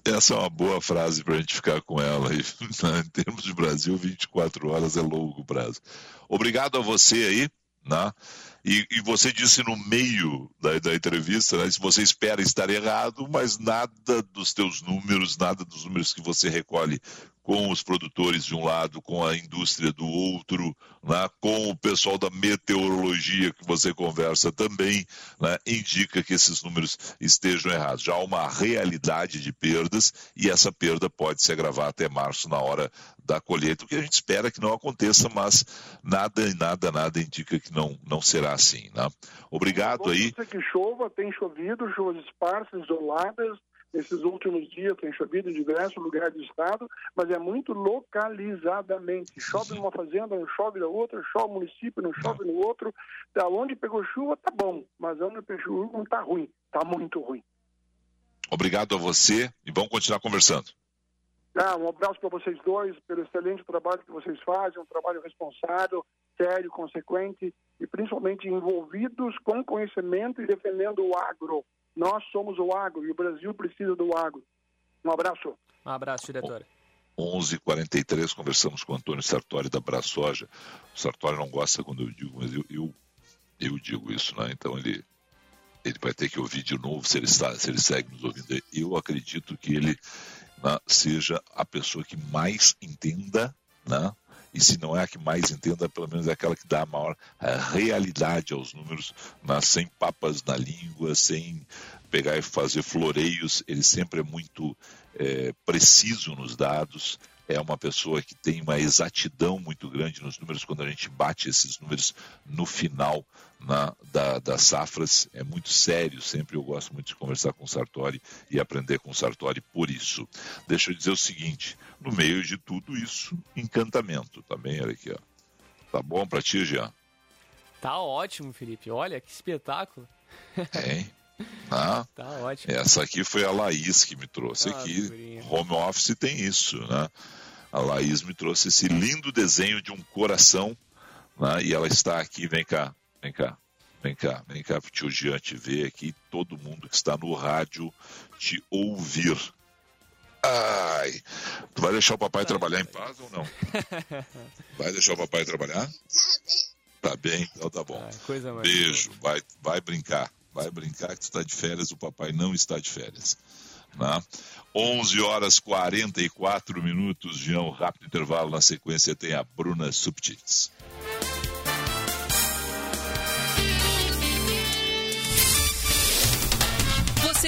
Essa é uma boa frase para a gente ficar com ela. Em termos de Brasil, 24 horas é longo prazo. Obrigado a você aí. Né? E, e, você disse no meio da, da entrevista, né, se você espera estar errado, mas nada dos teus números, nada dos números que você recolhe com os produtores de um lado, com a indústria do outro, né, com o pessoal da meteorologia que você conversa também, né, indica que esses números estejam errados. Já há uma realidade de perdas e essa perda pode se agravar até março na hora da colheita, o que a gente espera que não aconteça, mas nada, nada, nada indica que não, não será assim. Né? Obrigado aí. Que chova, tem chovido, chuvas esparsas, isoladas, Nesses últimos dias tem chovido em diversos lugares do estado, mas é muito localizadamente. Chove numa fazenda, não chove na outra, chove no município, não chove no outro. Da onde pegou chuva, tá bom, mas onde pegou chuva não tá ruim, tá muito ruim. Obrigado a você e vamos continuar conversando. Ah, um abraço para vocês dois, pelo excelente trabalho que vocês fazem, um trabalho responsável, sério, consequente e principalmente envolvidos com conhecimento e defendendo o agro. Nós somos o agro e o Brasil precisa do agro. Um abraço. Um abraço, diretor. 11:43 conversamos com o Antônio Sartori da Braçoja. O Sartori não gosta quando eu digo, mas eu, eu, eu digo isso, né? Então ele ele vai ter que ouvir de novo se ele está, se ele segue nos ouvindo. Eu acredito que ele né, seja a pessoa que mais entenda, né? E se não é a que mais entenda, pelo menos é aquela que dá a maior realidade aos números, mas sem papas na língua, sem pegar e fazer floreios, ele sempre é muito é, preciso nos dados, é uma pessoa que tem uma exatidão muito grande nos números, quando a gente bate esses números no final na, da, das safras, é muito sério, sempre eu gosto muito de conversar com o Sartori e aprender com o Sartori por isso. Deixa eu dizer o seguinte, no meio de tudo isso, encantamento também, olha aqui, ó. Tá bom pra ti, Jean? Tá ótimo, Felipe, olha que espetáculo. É, ah, tá ótimo. Essa aqui foi a Laís que me trouxe ah, aqui. Home office tem isso, né? A Laís me trouxe esse lindo desenho de um coração, né? E ela está aqui, vem cá, vem cá, vem cá, vem cá, tio Jean te ver aqui, todo mundo que está no rádio te ouvir. Ai, tu vai deixar o papai trabalhar em paz ou não? Vai deixar o papai trabalhar? Tá bem, então tá bom. Ah, Beijo, vai, vai brincar. Vai brincar que tu está de férias, o papai não está de férias. Né? 11 horas 44 minutos, de um rápido intervalo. Na sequência tem a Bruna Subtits.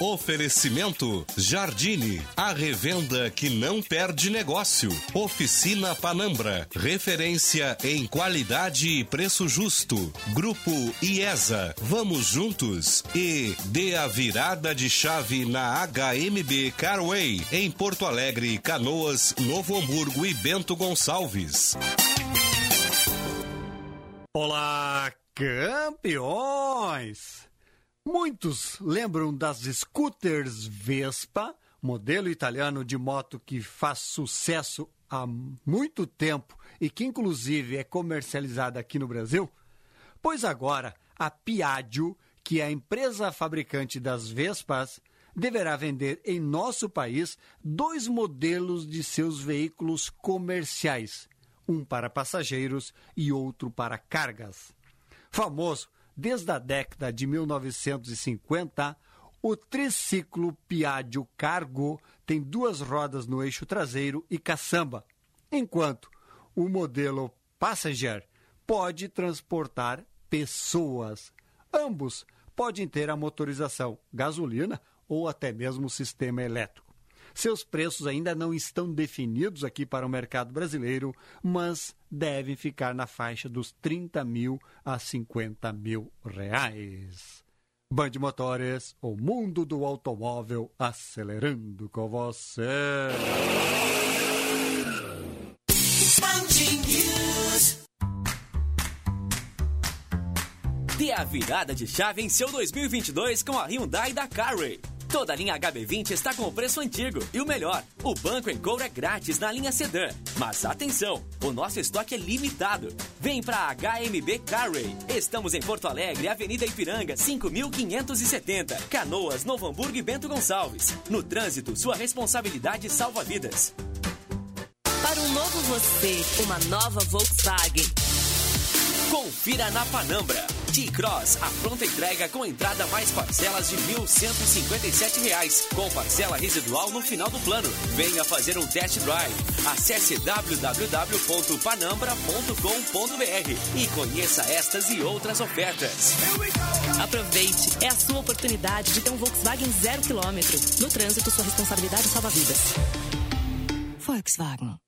Oferecimento Jardine, a revenda que não perde negócio. Oficina Panambra, referência em qualidade e preço justo. Grupo IESA, vamos juntos e dê a virada de chave na HMB Carway, em Porto Alegre, Canoas, Novo Hamburgo e Bento Gonçalves. Olá, campeões! Muitos lembram das scooters Vespa, modelo italiano de moto que faz sucesso há muito tempo e que inclusive é comercializada aqui no Brasil? Pois agora a Piaggio, que é a empresa fabricante das Vespas, deverá vender em nosso país dois modelos de seus veículos comerciais, um para passageiros e outro para cargas. Famoso Desde a década de 1950, o triciclo Piaggio Cargo tem duas rodas no eixo traseiro e caçamba, enquanto o modelo Passenger pode transportar pessoas. Ambos podem ter a motorização gasolina ou até mesmo sistema elétrico. Seus preços ainda não estão definidos aqui para o mercado brasileiro, mas devem ficar na faixa dos 30 mil a 50 mil reais. Band Motores, o mundo do automóvel acelerando com você. Dê a virada de chave em seu 2022 com a Hyundai da Carway. Toda a linha HB20 está com o preço antigo. E o melhor, o banco em couro é grátis na linha sedã. Mas atenção, o nosso estoque é limitado. Vem para HMB Carway. Estamos em Porto Alegre, Avenida Ipiranga, 5570. Canoas, Novo Hamburgo e Bento Gonçalves. No trânsito, sua responsabilidade salva vidas. Para um novo você, uma nova Volkswagen. Confira na Panambra. T-Cross, a pronta entrega com entrada mais parcelas de R$ 1.157, com parcela residual no final do plano. Venha fazer um test drive. Acesse www.panambra.com.br e conheça estas e outras ofertas. Aproveite, é a sua oportunidade de ter um Volkswagen zero quilômetro. No trânsito, sua responsabilidade salva vidas. Volkswagen.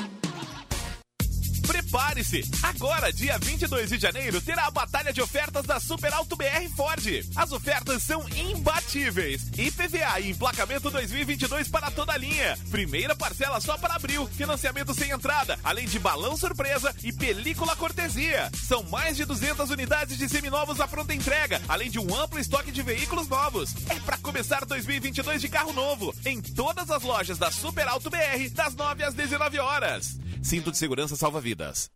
Prepare-se! Agora, dia 22 de janeiro, terá a batalha de ofertas da Super Alto BR Ford. As ofertas são imbatíveis. IPVA e emplacamento 2022 para toda a linha. Primeira parcela só para abril, financiamento sem entrada, além de balão surpresa e película cortesia. São mais de 200 unidades de seminovos à pronta entrega, além de um amplo estoque de veículos novos. É para começar 2022 de carro novo, em todas as lojas da Super Alto BR, das 9 às 19 horas. Cinto de segurança salva vidas.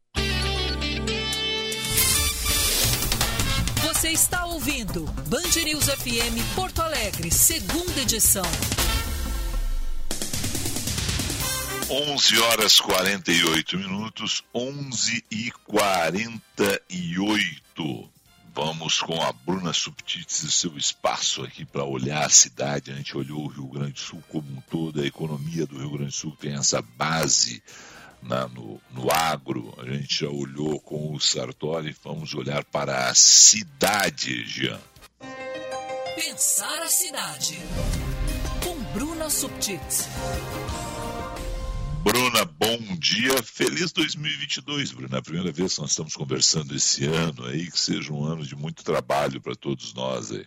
Você está ouvindo Band News FM Porto Alegre, segunda edição. 11 horas 48 minutos, 11 e 48. Vamos com a Bruna Subtits e seu espaço aqui para olhar a cidade. A gente olhou o Rio Grande do Sul como um todo, a economia do Rio Grande do Sul tem essa base né, no, no agro, a gente já olhou com o Sartori, vamos olhar para a cidade, Jean. Pensar a cidade. Com Bruna Subtits. Bruna, bom dia. Feliz 2022, Bruna. É a primeira vez que nós estamos conversando esse ano aí, que seja um ano de muito trabalho para todos nós aí.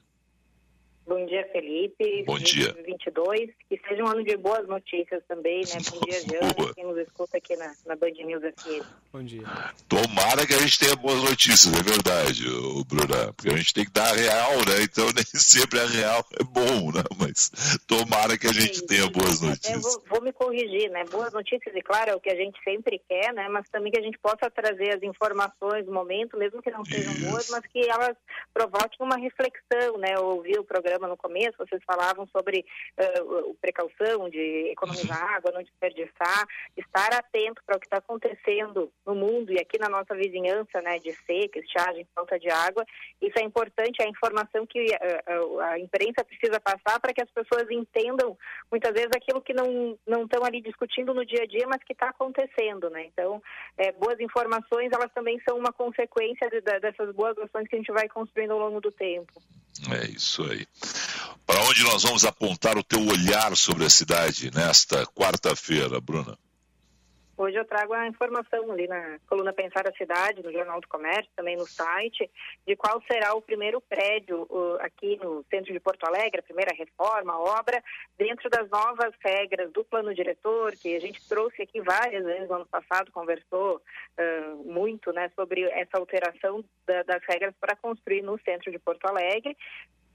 Bom dia, Felipe. Bom dia. 2022. Que seja um ano de boas notícias também, né? Bom dia, Jean, quem nos escuta aqui na, na Band News FM. Bom dia. Tomara que a gente tenha boas notícias, é verdade, o Bruna. Porque a gente tem que dar a real, né? Então nem sempre a real é bom, né? Mas tomara que a gente sim, tenha boas notícias. Eu vou, vou, me corrigir, né? Boas notícias, e claro, é o que a gente sempre quer, né? Mas também que a gente possa trazer as informações do momento, mesmo que não sejam Isso. boas, mas que elas provoquem uma reflexão, né? Ouvir o programa no começo, vocês falavam sobre uh, precaução de economizar Uhum. água, não desperdiçar, estar atento para o que está acontecendo no mundo e aqui na nossa vizinhança, né, de seca, estiagem, falta de água. Isso é importante, é a informação que uh, a imprensa precisa passar para que as pessoas entendam, muitas vezes, aquilo que não não estão ali discutindo no dia a dia, mas que está acontecendo, né? Então, é, boas informações, elas também são uma consequência de, de, dessas boas ações que a gente vai construindo ao longo do tempo. É isso aí. Para onde nós vamos apontar o teu olhar sobre a cidade nesta quarta-feira, Bruna? Hoje eu trago a informação ali na coluna Pensar a Cidade, no Jornal do Comércio, também no site, de qual será o primeiro prédio uh, aqui no centro de Porto Alegre, a primeira reforma, a obra, dentro das novas regras do plano diretor, que a gente trouxe aqui várias vezes no ano passado, conversou uh, muito né, sobre essa alteração da, das regras para construir no centro de Porto Alegre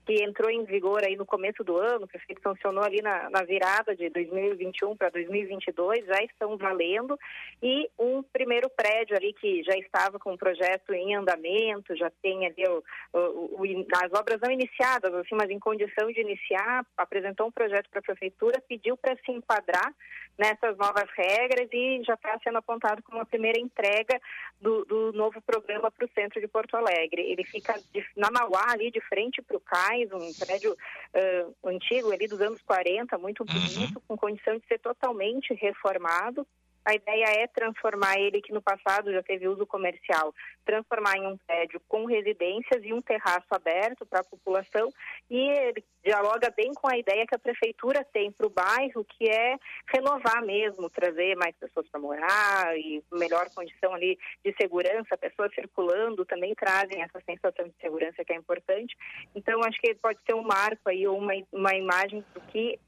que entrou em vigor aí no começo do ano, que funcionou ali na, na virada de 2021 para 2022, já estão valendo, e um primeiro prédio ali que já estava com o projeto em andamento, já tem ali o, o, o, as obras não iniciadas, assim, mas em condição de iniciar, apresentou um projeto para a prefeitura, pediu para se enquadrar nessas novas regras e já está sendo apontado como a primeira entrega do, do novo programa para o centro de Porto Alegre. Ele fica de, na Mauá, ali de frente para o cais, um prédio uh, antigo ali dos anos 40, muito bonito, com condição de ser totalmente reformado. A ideia é transformar ele, que no passado já teve uso comercial, transformar em um prédio com residências e um terraço aberto para a população. E ele dialoga bem com a ideia que a prefeitura tem para o bairro, que é renovar mesmo, trazer mais pessoas para morar e melhor condição ali de segurança, pessoas circulando também trazem essa sensação de segurança que é importante. Então, acho que pode ser um marco aí, ou uma, uma imagem do que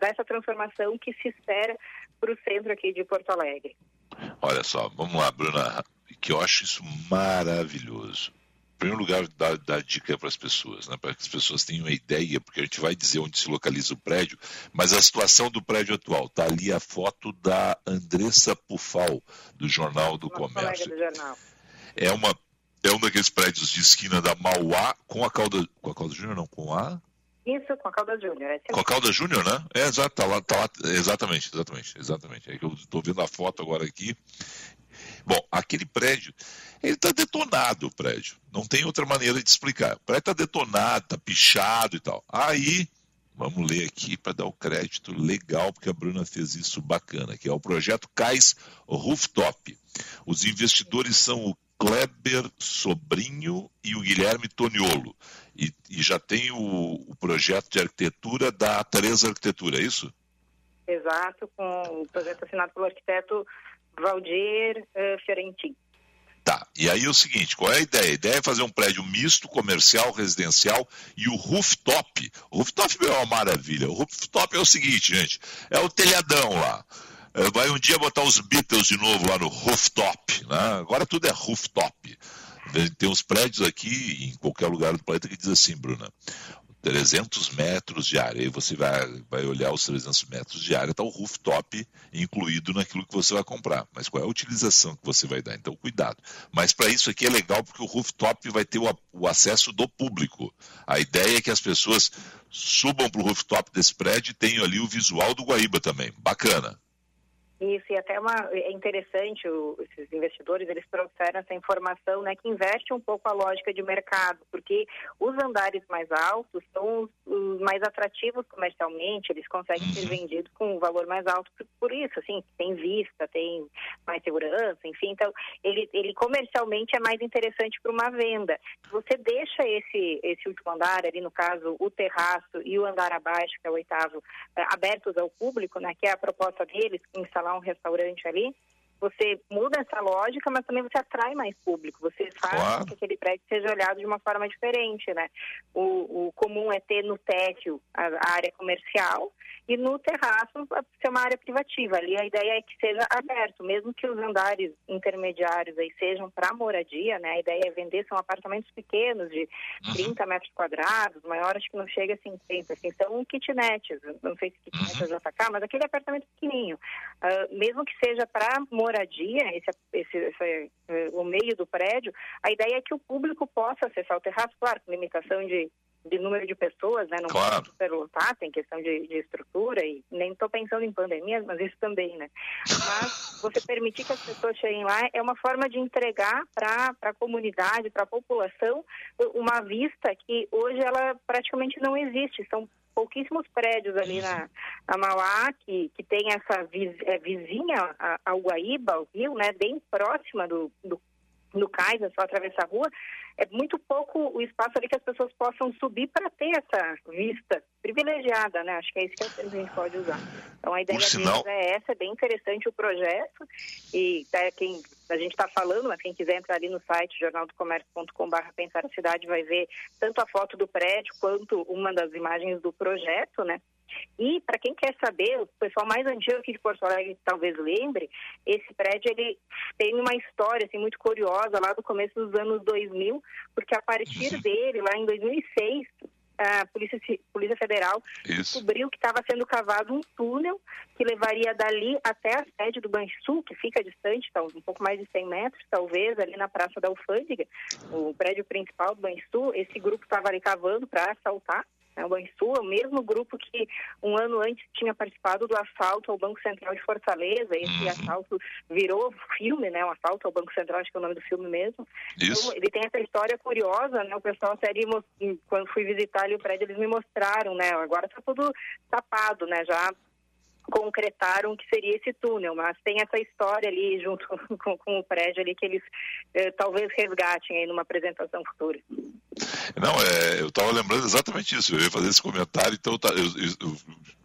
dessa transformação que se espera para o centro aqui de Porto Alegre. Olha só, vamos lá, Bruna, que eu acho isso maravilhoso. Em primeiro lugar, dar, dar dica para as pessoas, né, para que as pessoas tenham uma ideia, porque a gente vai dizer onde se localiza o prédio, mas a situação do prédio atual. Está ali a foto da Andressa Pufal, do Jornal do Comércio. Do jornal. É, uma, é um daqueles prédios de esquina da Mauá com a Calda. Com a Calda Júnior, não, com a. Isso, com a Calda Júnior. É Com a Calda Júnior, né? É, exato, tá lá, tá lá, exatamente, exatamente, exatamente. É que eu estou vendo a foto agora aqui. Bom, aquele prédio, ele está detonado, o prédio. Não tem outra maneira de explicar. O prédio está detonado, está pichado e tal. Aí, vamos ler aqui para dar o crédito legal, porque a Bruna fez isso bacana, que é o projeto Cais Rooftop. Os investidores são o Kleber Sobrinho e o Guilherme Toniolo. E, e já tem o, o, projeto de arquitetura da Teresa Arquitetura, é isso? Exato, com o projeto assinado pelo arquiteto Valdir uh, Fiorentin. Tá, e aí é o seguinte, qual é a ideia? A ideia é fazer um prédio misto, comercial, residencial e o rooftop. O rooftop é uma maravilha. O rooftop é o seguinte, gente, é o telhadão lá. Vai um dia botar os Beatles de novo lá no rooftop, né? Agora tudo é rooftop. Tem uns prédios aqui em qualquer lugar do planeta que diz assim, Bruna, 300 metros de área. Aí você vai, vai olhar os 300 metros de área, está o rooftop incluído naquilo que você vai comprar. Mas qual é a utilização que você vai dar? Então, cuidado. Mas para isso aqui é legal porque o rooftop vai ter o, o acesso do público. A ideia é que as pessoas subam para o rooftop desse prédio e tenham ali o visual do Guaíba também. Bacana. Isso, e até uma, é interessante, o, esses investidores, eles trouxeram essa informação, né, que inverte um pouco a lógica de mercado, porque os andares mais altos são os, os mais atrativos comercialmente, eles conseguem ser vendidos com um valor mais alto por, por, isso, assim, tem vista, tem mais segurança, enfim, então, ele, ele comercialmente é mais interessante para uma venda. Se você deixa esse, esse último andar, ali no caso, o terraço e o andar abaixo, que é o oitavo, abertos ao público, né, que é a proposta deles, instalar um restaurante ali, você muda essa lógica, mas também você atrai mais público. Você faz claro. que aquele prédio seja olhado de uma forma diferente, né? O, o comum é ter no térreo a, a, área comercial e no terraço ser uma área privativa. Ali a ideia é que seja aberto, mesmo que os andares intermediários aí sejam para moradia, né? A ideia é vender são apartamentos pequenos de 30 metros quadrados, maior acho que não chega a 50, assim, são kitnets, não sei se kitnet é JK, mas aquele apartamento pequenininho. Uh, mesmo que seja para moradia, moradia, esse, esse, esse, o meio do prédio, a ideia é que o público possa acessar o terraço, claro, com limitação de de número de pessoas, né? Não claro. pode superlotar, tem questão de, de estrutura e nem estou pensando em pandemias, mas isso também, né? Mas você permitir que as pessoas cheguem lá é uma forma de entregar para a comunidade, para a população, uma vista que hoje ela praticamente não existe. São pouquíssimos prédios ali na, na Mauá que, que tem essa viz, é, vizinha ao Guaíba, ao rio, né? Bem próxima do, do no cais, é só atravessar a rua, é muito pouco o espaço ali que as pessoas possam subir para ter essa vista privilegiada, né? Acho que é isso que a gente pode usar. Então a ideia sinal... é essa, é bem interessante o projeto e é, quem a gente está falando, mas quem quiser entrar ali no site jornaldocomércio.com.br pensar a cidade vai ver tanto a foto do prédio quanto uma das imagens do projeto, né? E para quem quer saber, o pessoal mais antigo aqui de Porto Alegre talvez lembre, esse prédio ele tem uma história assim muito curiosa lá do começo dos anos 2000, porque a partir dele, lá em 2006, a Polícia, Polícia Federal Isso. descobriu que estava sendo cavado um túnel que levaria dali até a sede do Banrisul, que fica distante, então, um pouco mais de 100 metros, talvez, ali na Praça da Alfândega, o prédio principal do Banrisul. Esse grupo estava ali cavando para assaltar né, o Banrisul é o mesmo grupo que um ano antes tinha participado do assalto ao Banco Central de Fortaleza. Esse uhum. assalto virou filme, né? O assalto ao Banco Central, acho que é o nome do filme mesmo. Isso. Então, ele tem essa história curiosa, né? O pessoal série, quando fui visitar ali o prédio, eles me mostraram, né? Agora está tudo tapado, né? Já concretaram que seria esse túnel, mas tem essa história ali junto com, com o prédio ali que eles eh, talvez resgatem aí numa apresentação futura. Não, é, eu estava lembrando exatamente isso, eu ia fazer esse comentário, então eu, eu,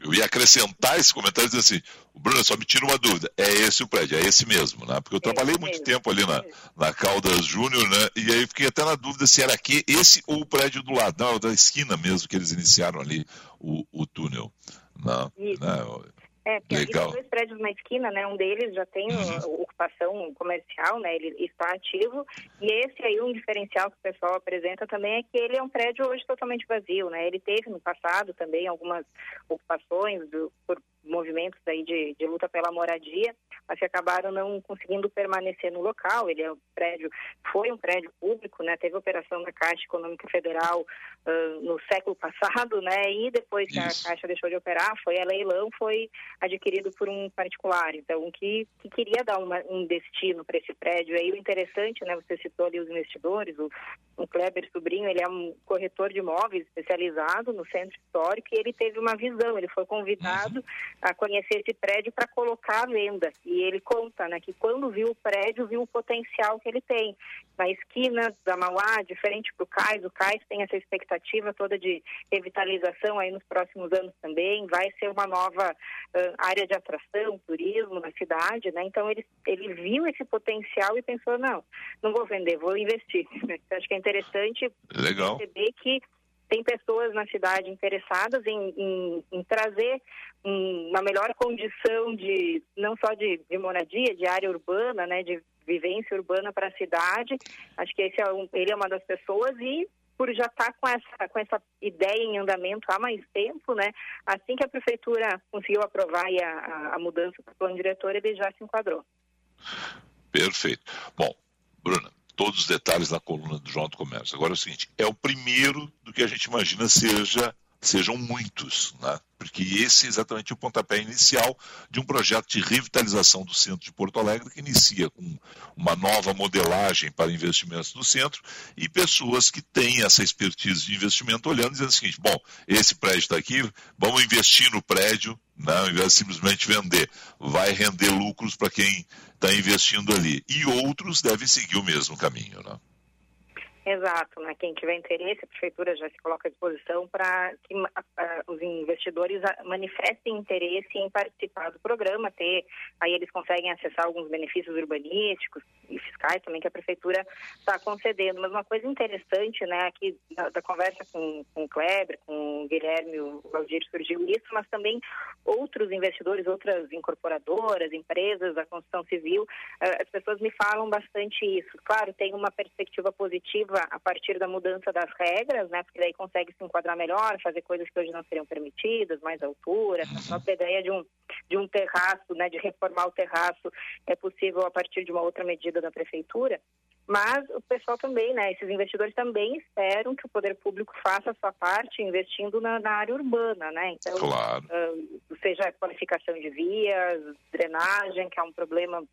eu ia acrescentar esse comentário e dizer assim, Bruno, só me tira uma dúvida, é esse o prédio, é esse mesmo, né? Porque eu trabalhei muito tempo ali na, na Caldas Júnior, né? E aí fiquei até na dúvida se era aqui, esse ou o prédio do lado, não, da esquina mesmo que eles iniciaram ali o, o túnel. Não, né? não, é, porque Legal. dois prédios na esquina, né? Um deles já tem uhum. ocupação comercial, né? Ele está ativo. E esse aí, um diferencial que o pessoal apresenta também é que ele é um prédio hoje totalmente vazio, né? Ele teve no passado também algumas ocupações do, por movimentos aí de, de luta pela moradia, mas que acabaram não conseguindo permanecer no local. Ele é um prédio, foi um prédio público, né? Teve operação da Caixa Econômica Federal uh, no século passado, né? E depois que Isso. a Caixa deixou de operar, foi a leilão, foi adquirido por um particular. Então, que, que queria dar uma, um destino para esse prédio. Aí o interessante, né? Você citou ali os investidores, o, o Kleber Sobrinho, ele é um corretor de imóveis especializado no centro histórico e ele teve uma visão. Ele foi convidado uhum a conhecer esse prédio para colocar à venda. E ele conta né, que quando viu o prédio, viu o potencial que ele tem. Na esquina da Mauá, diferente para o Cais, o Cais tem essa expectativa toda de revitalização aí nos próximos anos também, vai ser uma nova uh, área de atração, turismo na cidade, né? Então ele, ele viu esse potencial e pensou, não, não vou vender, vou investir. Acho que é interessante Legal. perceber que tem pessoas na cidade interessadas em, em, em trazer uma melhor condição de não só de, de moradia, de área urbana, né, de vivência urbana para a cidade. Acho que esse é um, ele é uma das pessoas e por já estar tá com essa, com essa ideia em andamento há mais tempo, né? Assim que a prefeitura conseguiu aprovar a, a mudança do plano diretor, ele já se enquadrou. Perfeito. Bom, Bruna, todos os detalhes na coluna do Jornal do Comércio. Agora é o seguinte, é o primeiro do que a gente imagina seja sejam muitos, né? porque esse é exatamente o pontapé inicial de um projeto de revitalização do centro de Porto Alegre, que inicia com uma nova modelagem para investimentos no centro e pessoas que têm essa expertise de investimento olhando e dizendo o seguinte: bom, esse prédio está aqui, vamos investir no prédio, né, ao invés de simplesmente vender, vai render lucros para quem está investindo ali. E outros devem seguir o mesmo caminho. Né? Exato, né? Quem tiver interesse, a prefeitura já se coloca à disposição para que uh, os investidores manifestem interesse em participar do programa, ter, aí eles conseguem acessar alguns benefícios urbanísticos e fiscais também que a prefeitura está concedendo. Mas uma coisa interessante, né, aqui da, da, conversa com, com o Kleber, com o Guilherme, o Valdir surgiu isso, mas também outros investidores, outras incorporadoras, empresas da construção civil, uh, as pessoas me falam bastante isso. Claro, tem uma perspectiva positiva a partir da mudança das regras, né? Porque daí consegue se enquadrar melhor, fazer coisas que hoje não seriam permitidas, mais altura, essa própria ideia de um, de um terraço, né? De reformar o terraço é possível a partir de uma outra medida da prefeitura. Mas o pessoal também, né, esses investidores também esperam que o poder público faça a sua parte investindo na, na área urbana, né? Então, claro. uh, seja qualificação de vias, drenagem, que é um problema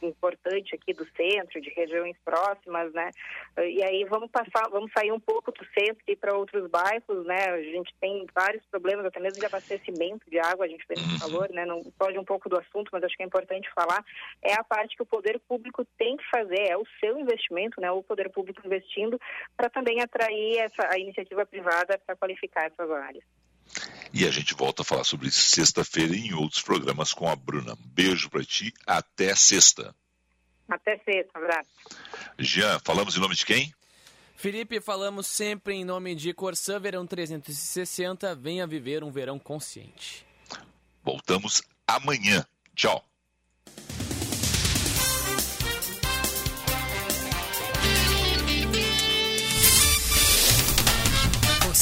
importante aqui do centro, de regiões próximas, né? Uh, e aí vamos passar, vamos sair um pouco do centro e ir para outros bairros, né? A gente tem vários problemas, até mesmo de abastecimento de água, a gente fez esse valor, né? Não pode um pouco do assunto, mas acho que é importante falar. É a parte que o poder público tem que fazer, é o seu investimento investimento, né, o poder público investindo, para também atrair essa, a iniciativa privada para qualificar essas áreas. E a gente volta a falar sobre isso sexta-feira em outros programas com a Bruna. Um beijo para ti, até sexta. Até sexta, abraço. Jean, falamos em nome de quem? Felipe, falamos sempre em nome de Corsã Verão 360. Venha viver um verão consciente. Voltamos amanhã. Tchau.